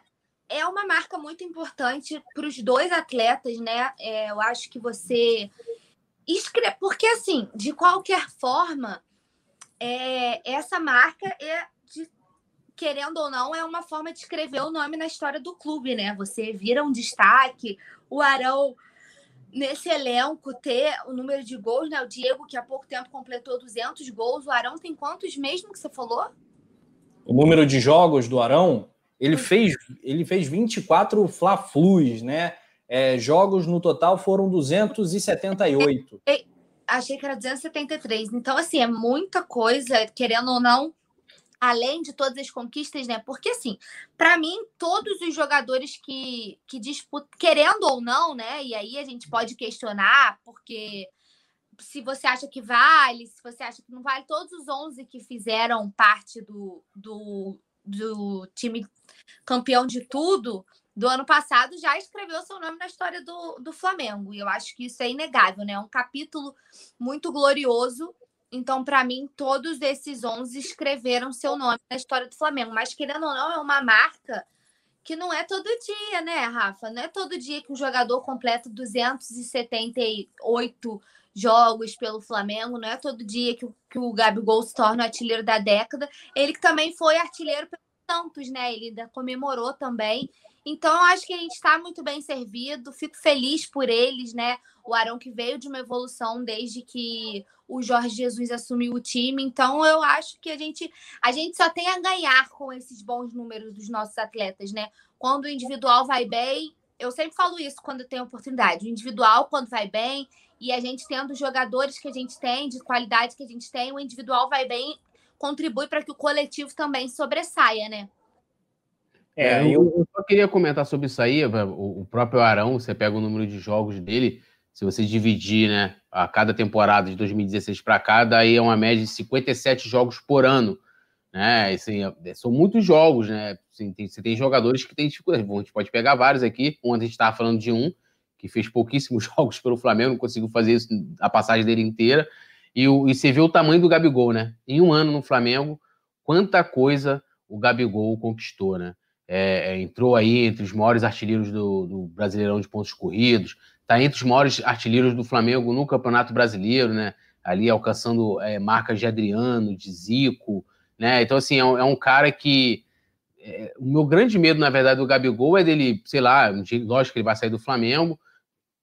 é uma marca muito importante para os dois atletas, né? É, eu acho que você escreve. Porque, assim, de qualquer forma, é, essa marca é querendo ou não, é uma forma de escrever o nome na história do clube, né? Você vira um destaque, o Arão nesse elenco ter o número de gols, né? O Diego, que há pouco tempo completou 200 gols, o Arão tem quantos mesmo que você falou? O número de jogos do Arão, ele fez, ele fez 24 Fla-Flus, né? É, jogos no total foram 278. Achei que era 273. Então, assim, é muita coisa, querendo ou não, além de todas as conquistas, né? Porque assim, para mim, todos os jogadores que, que disputam, querendo ou não, né? E aí a gente pode questionar, porque se você acha que vale, se você acha que não vale, todos os 11 que fizeram parte do, do, do time campeão de tudo do ano passado já escreveu seu nome na história do, do Flamengo. E eu acho que isso é inegável, né? É um capítulo muito glorioso então, para mim, todos esses 11 escreveram seu nome na história do Flamengo. Mas, querendo ou não, é uma marca que não é todo dia, né, Rafa? Não é todo dia que um jogador completa 278 jogos pelo Flamengo, não é todo dia que, que o Gabigol se torna o artilheiro da década. Ele que também foi artilheiro pelo Santos, né? Ele ainda comemorou também. Então, eu acho que a gente está muito bem servido, fico feliz por eles, né? O Arão que veio de uma evolução desde que o Jorge Jesus assumiu o time. Então, eu acho que a gente, a gente só tem a ganhar com esses bons números dos nossos atletas, né? Quando o individual vai bem, eu sempre falo isso quando tem oportunidade. O individual, quando vai bem, e a gente tendo os jogadores que a gente tem, de qualidade que a gente tem, o individual vai bem, contribui para que o coletivo também sobressaia, né? É, é eu, eu só queria comentar sobre isso aí. O próprio Arão, você pega o número de jogos dele, se você dividir, né, a cada temporada de 2016 para cá, daí é uma média de 57 jogos por ano, né? Assim, é, são muitos jogos, né? Assim, tem, você tem jogadores que têm dificuldade. Bom, a gente pode pegar vários aqui. Ontem a gente estava falando de um que fez pouquíssimos jogos pelo Flamengo, não conseguiu fazer isso a passagem dele inteira. E, o, e você vê o tamanho do Gabigol, né? Em um ano no Flamengo, quanta coisa o Gabigol conquistou, né? É, é, entrou aí entre os maiores artilheiros do, do, Brasileirão de pontos corridos, está entre os maiores artilheiros do Flamengo no Campeonato Brasileiro, né? Ali alcançando é, marcas de Adriano, de Zico, né? Então, assim, é um, é um cara que. É, o meu grande medo, na verdade, do Gabigol é dele, sei lá, lógico que ele vai sair do Flamengo,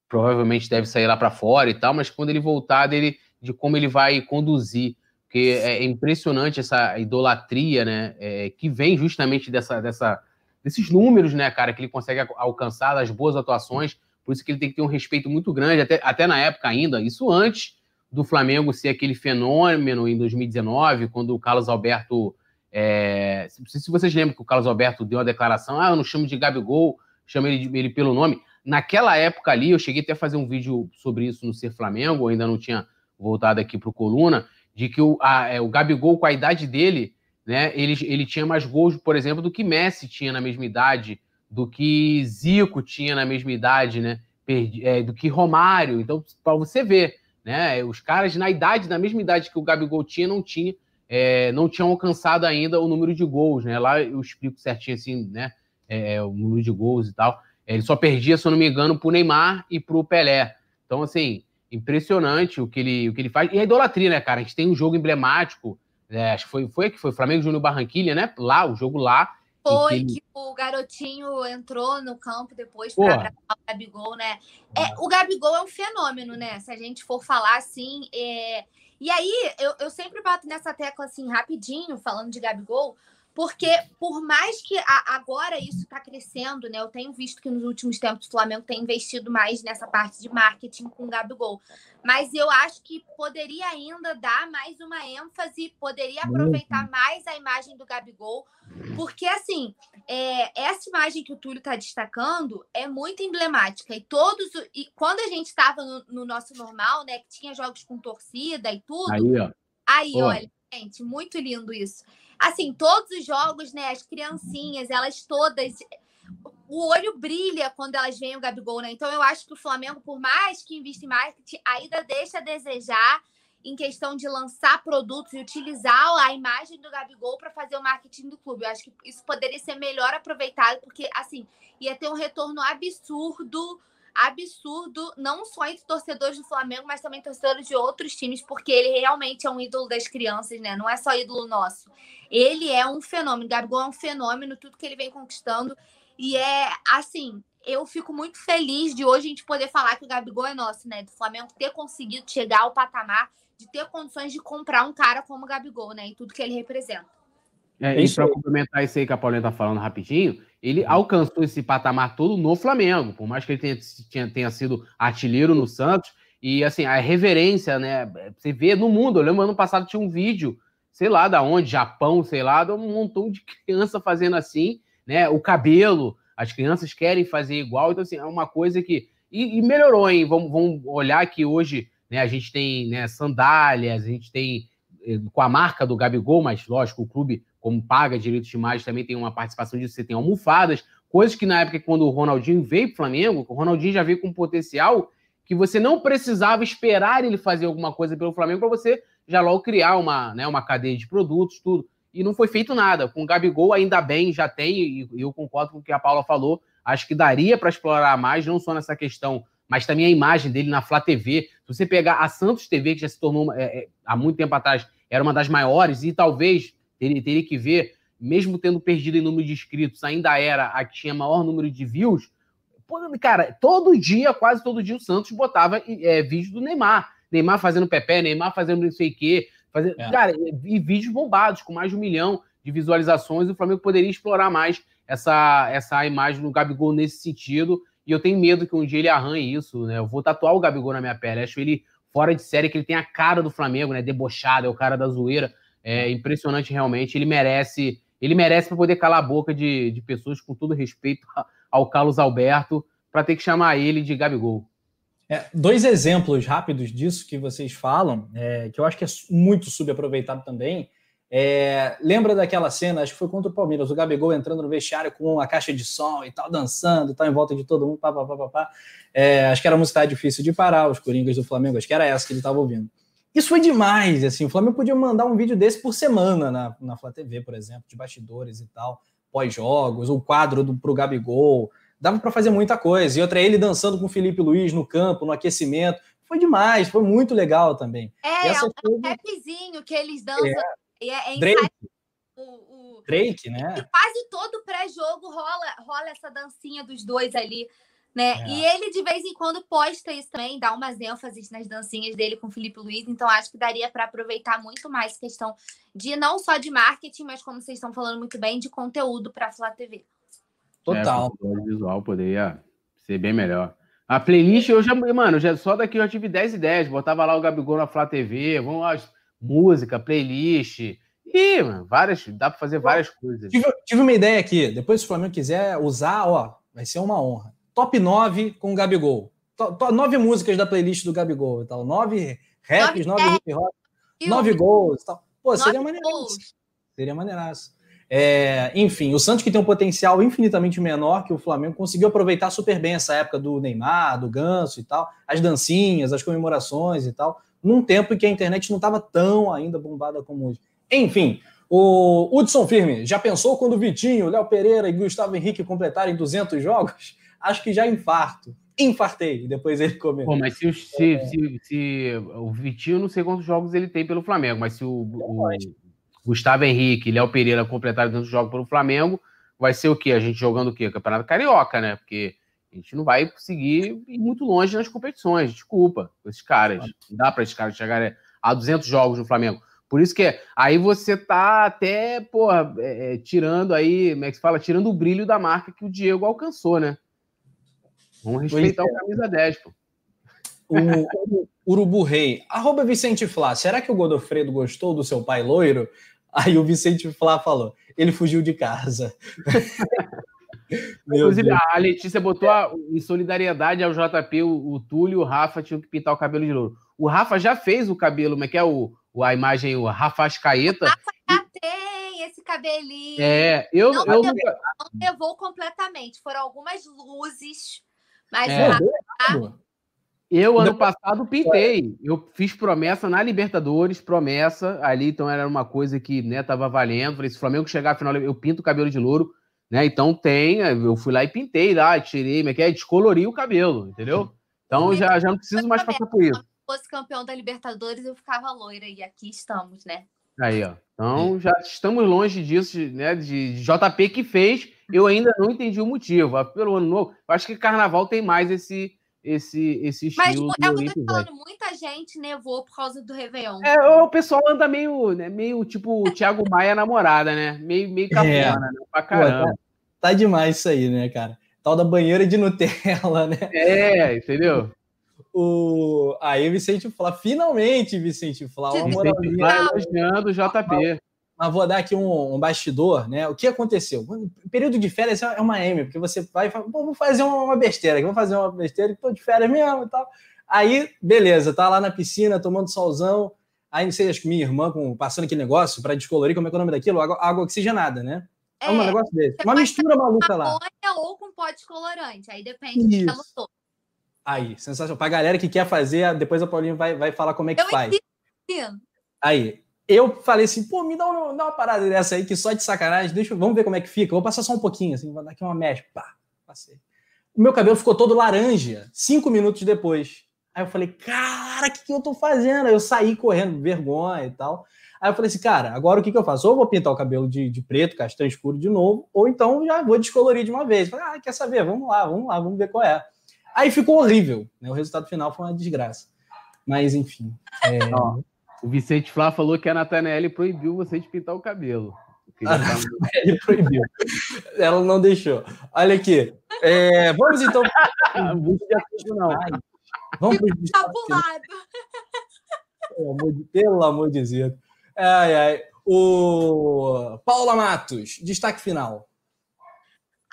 provavelmente deve sair lá para fora e tal, mas quando ele voltar, dele, de como ele vai conduzir porque é impressionante essa idolatria, né, é, que vem justamente dessa, dessa, desses números, né, cara, que ele consegue alcançar, das boas atuações, por isso que ele tem que ter um respeito muito grande, até, até na época ainda, isso antes do Flamengo ser aquele fenômeno em 2019, quando o Carlos Alberto, é, se vocês lembram que o Carlos Alberto deu a declaração, ah, eu não chamo de Gabigol, chamo ele, ele pelo nome, naquela época ali, eu cheguei até a fazer um vídeo sobre isso no Ser Flamengo, ainda não tinha voltado aqui para o Coluna, de que o, a, é, o Gabigol, com a idade dele, né, ele, ele tinha mais gols, por exemplo, do que Messi tinha na mesma idade, do que Zico tinha na mesma idade, né, perdi, é, do que Romário. Então, para você ver, né, os caras na idade, na mesma idade que o Gabigol tinha, não tinha, é, não tinham alcançado ainda o número de gols, né? Lá eu explico certinho assim, né, é, é o número de gols e tal. Ele só perdia, se eu não me engano, para o Neymar e para o Pelé. Então, assim, impressionante o que ele, o que ele faz. E a idolatria, né, cara? A gente tem um jogo emblemático, né? acho que foi, foi que foi Flamengo Júnior Barranquilha, né? Lá, o jogo lá. Foi que, ele... que, o garotinho entrou no campo depois para abraçar o Gabigol, né? É, o Gabigol é um fenômeno, né? Se a gente for falar assim. É... E aí, eu, eu sempre bato nessa tecla assim, rapidinho, falando de Gabigol, porque por mais que a, agora isso está crescendo, né? Eu tenho visto que nos últimos tempos o Flamengo tem investido mais nessa parte de marketing com o Gabigol. Mas eu acho que poderia ainda dar mais uma ênfase, poderia aproveitar mais a imagem do Gabigol, porque assim, é, essa imagem que o Túlio está destacando é muito emblemática. E todos. E quando a gente estava no, no, nosso normal, né? Que tinha jogos com torcida e tudo. Aí, ó. Aí, olha, gente, muito lindo isso assim, todos os jogos, né? As criancinhas, elas todas. O olho brilha quando elas veem o Gabigol, né? Então eu acho que o Flamengo, por mais que invista em marketing, ainda deixa a desejar em questão de lançar produtos e utilizar a imagem do Gabigol para fazer o marketing do clube. Eu acho que isso poderia ser melhor aproveitado, porque assim, ia ter um retorno absurdo absurdo, não só entre torcedores do Flamengo, mas também torcedores de outros times, porque ele realmente é um ídolo das crianças, né? Não é só ídolo nosso. Ele é um fenômeno, Gabigol é um fenômeno, tudo que ele vem conquistando. E é assim, eu fico muito feliz de hoje a gente poder falar que o Gabigol é nosso, né? Do Flamengo ter conseguido chegar ao patamar de ter condições de comprar um cara como o Gabigol, né? E tudo que ele representa. É, e para complementar isso aí que a Paulinha tá falando rapidinho, ele alcançou esse patamar todo no Flamengo, por mais que ele tenha, tenha, tenha sido artilheiro no Santos, e assim, a reverência, né? Você vê no mundo, eu lembro ano passado tinha um vídeo, sei lá da onde, Japão, sei lá, de um montão de criança fazendo assim, né? O cabelo, as crianças querem fazer igual, então assim, é uma coisa que. E, e melhorou, hein? Vamos, vamos olhar que hoje né, a gente tem né, sandálias, a gente tem eh, com a marca do Gabigol, mas lógico, o clube como paga direitos de imagem, também tem uma participação disso, você tem almofadas, coisas que na época quando o Ronaldinho veio para o Flamengo, o Ronaldinho já veio com potencial que você não precisava esperar ele fazer alguma coisa pelo Flamengo para você já logo criar uma, né, uma cadeia de produtos, tudo. E não foi feito nada. Com o Gabigol, ainda bem, já tem, e eu concordo com o que a Paula falou, acho que daria para explorar mais, não só nessa questão, mas também a imagem dele na Flá TV. Se você pegar a Santos TV, que já se tornou, é, é, há muito tempo atrás, era uma das maiores, e talvez Teria, teria que ver, mesmo tendo perdido em número de inscritos, ainda era a que tinha maior número de views. Pô, cara, todo dia, quase todo dia, o Santos botava é, vídeo do Neymar. Neymar fazendo Pepe, Neymar fazendo não sei o quê. Fazendo, é. Cara, e vídeos bombados, com mais de um milhão de visualizações. O Flamengo poderia explorar mais essa, essa imagem do Gabigol nesse sentido. E eu tenho medo que um dia ele arranhe isso, né? Eu vou tatuar o Gabigol na minha pele. Acho ele fora de série, que ele tem a cara do Flamengo, né? Debochado, é o cara da zoeira. É impressionante realmente. Ele merece, ele merece para poder calar a boca de, de pessoas com todo respeito ao Carlos Alberto, para ter que chamar ele de Gabigol. É, dois exemplos rápidos disso que vocês falam, é, que eu acho que é muito subaproveitado também. É, lembra daquela cena, acho que foi contra o Palmeiras, o Gabigol entrando no vestiário com a caixa de som e tal, dançando e tal, em volta de todo mundo, pá, pá, pá, pá, pá. É, acho que era uma música difícil de parar, os Coringas do Flamengo, acho que era essa que ele estava ouvindo. Isso foi demais, assim, o Flamengo podia mandar um vídeo desse por semana na, na Flá TV, por exemplo, de bastidores e tal, pós-jogos, o quadro do, pro Gabigol, dava para fazer muita coisa. E outra, ele dançando com o Felipe Luiz no campo, no aquecimento, foi demais, foi muito legal também. É, é um, rapzinho que eles dançam. É, é, é Drake. O, o... Drake, né? E quase todo pré-jogo rola, rola essa dancinha dos dois ali né? É. E ele de vez em quando posta isso também, dá umas ênfases nas dancinhas dele com o Felipe Luiz, então acho que daria para aproveitar muito mais questão de não só de marketing, mas como vocês estão falando muito bem, de conteúdo para a Flá TV. Total. É, o visual poderia ser bem melhor. A playlist eu já, mano, já, só daqui eu já tive 10 ideias, botava lá o Gabigol na Flá TV, vamos lá, música, playlist, e, mano, várias, dá para fazer várias coisas. Tive, tive uma ideia aqui, depois se o Flamengo quiser usar, ó, vai ser uma honra top 9 com o Gabigol. nove músicas da playlist do Gabigol e tal. Nove raps, nove, nove hip hop, nove gols e tal. Pô, seria maneiraço. Seria maneiraço. É, enfim, o Santos que tem um potencial infinitamente menor que o Flamengo conseguiu aproveitar super bem essa época do Neymar, do Ganso e tal, as dancinhas, as comemorações e tal, num tempo em que a internet não estava tão ainda bombada como hoje. Enfim, o Hudson Firme, já pensou quando o Vitinho, Léo Pereira e Gustavo Henrique completarem 200 jogos? Acho que já infarto. Infartei, depois ele comentou. Pô, mas se, se, é... se, se, o Vitinho, não sei quantos jogos ele tem pelo Flamengo, mas se o, o Gustavo Henrique e Léo Pereira completarem tantos jogos pelo Flamengo, vai ser o quê? A gente jogando o quê? Campeonato Carioca, né? Porque a gente não vai conseguir ir muito longe nas competições, desculpa, com esses caras. Não dá para esses caras chegarem a 200 jogos no Flamengo. Por isso que aí você tá até, porra, é, é, tirando aí, como é que se fala? Tirando o brilho da marca que o Diego alcançou, né? Vamos respeitar o camisa 10, pô. O, Urubu Rei. Arroba Vicente Flá. Será que o Godofredo gostou do seu pai loiro? Aí o Vicente Flá falou. Ele fugiu de casa. Inclusive, Deus. a Letícia botou a, em solidariedade ao JP, o, o Túlio e o Rafa tinham que pintar o cabelo de louro. O Rafa já fez o cabelo, como é que é o, a imagem, o Rafa Ascaeta. O Rafa já tem esse cabelinho. É, eu não, eu levou, nunca... não levou completamente. Foram algumas luzes mas é, tá... Eu, ano passado, pintei. Eu fiz promessa na Libertadores, promessa ali, então era uma coisa que né, tava valendo. Falei, se o Flamengo chegar à final, eu pinto o cabelo de louro, né? Então tem, eu fui lá e pintei lá, tirei, mas é que é, descolori o cabelo, entendeu? Então já, já não preciso mais passar por isso. Se fosse campeão da Libertadores, eu ficava loira, e aqui estamos, né? Aí, ó. Então já estamos longe disso, né? De JP que fez eu ainda não entendi o motivo. Pelo ano novo, acho que carnaval tem mais esse esse esse estilo. Mas é o que eu tô falando, muita gente nevou por causa do Réveillon. É, o pessoal anda meio, né, meio tipo o Thiago Maia namorada, né? Meio meio capona, é. né? Pra caramba. Pô, tá, tá, demais isso aí, né, cara? Tal da banheira de Nutella, né? É, entendeu? O... Aí o Vicente Flá, finalmente, Vicente Flá, uma moralzinha. Flá elogiando o JP mas vou dar aqui um, um, bastidor, né? O que aconteceu? O período de férias é uma M, porque você vai e fala, vou fazer uma besteira, vou fazer uma besteira, estou de férias mesmo e tal. Aí, beleza, tá lá na piscina, tomando solzão. Aí, não sei, acho que minha irmã com, passando aquele negócio para descolorir, como é que é o nome daquilo? Água, água oxigenada, né? É, é um negócio desse. Uma mistura maluca lá. Ou com pó descolorante, aí depende Isso. de que Aí, sensacional. Pra galera que quer fazer, depois a Paulinha vai, vai falar como é que Eu faz. Aí, eu falei assim, pô, me dá uma, dá uma parada dessa aí, que só de sacanagem, deixa, vamos ver como é que fica. Eu vou passar só um pouquinho, assim, vou dar aqui uma mecha. Pá, passei. O meu cabelo ficou todo laranja, cinco minutos depois. Aí eu falei, cara, o que, que eu tô fazendo? Aí eu saí correndo, vergonha e tal. Aí eu falei assim, cara, agora o que, que eu faço? Ou eu vou pintar o cabelo de, de preto, castanho escuro de novo, ou então já vou descolorir de uma vez. Falei, ah, quer saber? Vamos lá, vamos lá, vamos ver qual é. Aí ficou horrível, né? O resultado final foi uma desgraça. Mas, enfim. É... O Vicente Flá falou que a Nathanael proibiu você de pintar o cabelo. A Nathanael proibiu. Ela não deixou. Olha aqui. É, vamos então. não. Vamos para Pelo amor de, pelo amor de Deus. Ai, ai. O Paula Matos, destaque final.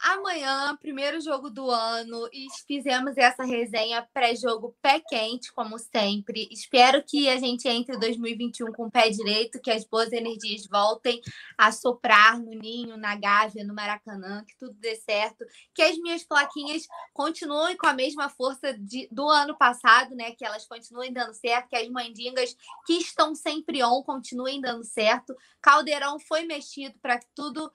Amanhã, primeiro jogo do ano, e fizemos essa resenha pré-jogo pé quente, como sempre. Espero que a gente entre 2021 com o pé direito, que as boas energias voltem a soprar no Ninho, na Gávea, no Maracanã, que tudo dê certo, que as minhas plaquinhas continuem com a mesma força de, do ano passado, né? Que elas continuem dando certo, que as mandingas que estão sempre on continuem dando certo. Caldeirão foi mexido para que tudo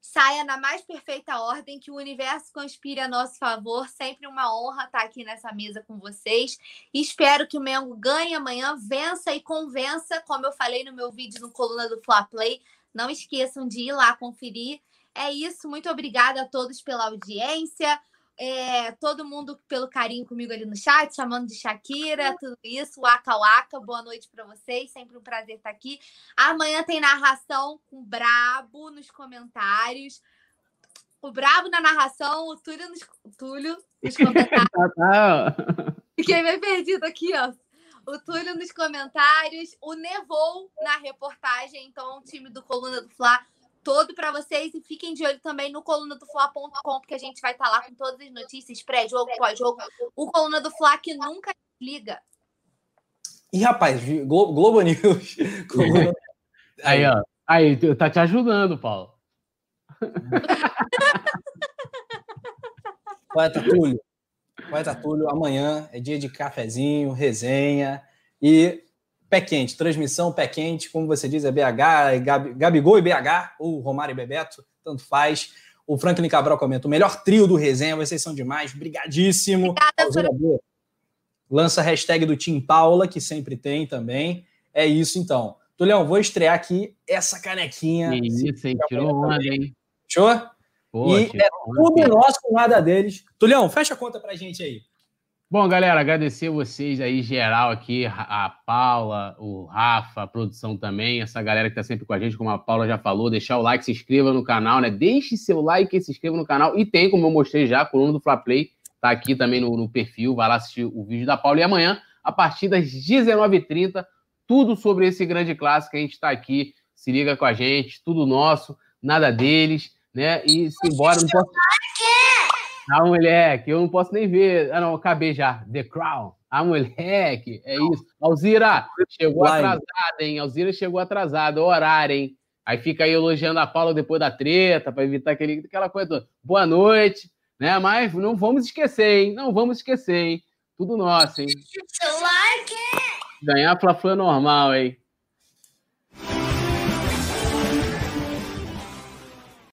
saia na mais perfeita ordem, que o universo conspire a nosso favor. Sempre uma honra estar aqui nessa mesa com vocês. Espero que o Mengo ganhe amanhã, vença e convença, como eu falei no meu vídeo no Coluna do Fla Play. Não esqueçam de ir lá conferir. É isso, muito obrigada a todos pela audiência é, todo mundo pelo carinho comigo ali no chat, chamando de Shakira, tudo isso, Waka Waka, boa noite para vocês, sempre um prazer estar aqui. Amanhã tem narração com o Brabo nos comentários. O Brabo na narração, o Túlio nos, Túlio nos comentários. Tá, tá. Fiquei meio perdido aqui, ó. O Túlio nos comentários, o Nevou na reportagem, então o time do Coluna do Fla todo para vocês e fiquem de olho também no coluna do Fla.com, porque a gente vai estar tá lá com todas as notícias pré-jogo, pós-jogo. O coluna do Fla que nunca liga. E rapaz, Globo News. Aí, ó. Aí, tá te ajudando, Paulo. Poeta Túlio. Poeta Túlio, amanhã é dia de cafezinho, resenha e pé quente, transmissão pé quente, como você diz, é BH, é Gabi, Gabigol e BH, ou Romário e Bebeto, tanto faz. O Franklin Cabral comenta, o melhor trio do resenha, vocês são demais, brigadíssimo. Obrigada, Lança a hashtag do Tim Paula, que sempre tem também. É isso então. Tulião, vou estrear aqui essa canequinha. Isso, hein? Tirou onda, hein? Show? Pô, e é tudo nosso, nada deles. Tulião, fecha a conta pra gente aí. Bom, galera, agradecer vocês aí, geral aqui, a Paula, o Rafa, a produção também, essa galera que tá sempre com a gente, como a Paula já falou, deixar o like, se inscreva no canal, né? Deixe seu like e se inscreva no canal. E tem, como eu mostrei já, a coluna do Fla Play, tá aqui também no, no perfil, vai lá assistir o vídeo da Paula. E amanhã, a partir das 19h30, tudo sobre esse grande clássico, a gente tá aqui, se liga com a gente, tudo nosso, nada deles, né? E se embora. Ah, moleque, eu não posso nem ver. Ah, não, acabei já. The Crown. Ah, moleque, é isso. Alzira, chegou atrasada, hein? Alzira chegou atrasada, horário, hein? Aí fica aí elogiando a Paula depois da treta, para evitar aquele, aquela coisa toda. Boa noite, né? Mas não vamos esquecer, hein? Não vamos esquecer, hein? Tudo nosso, hein? Ganhar Fla-Flu é normal, hein?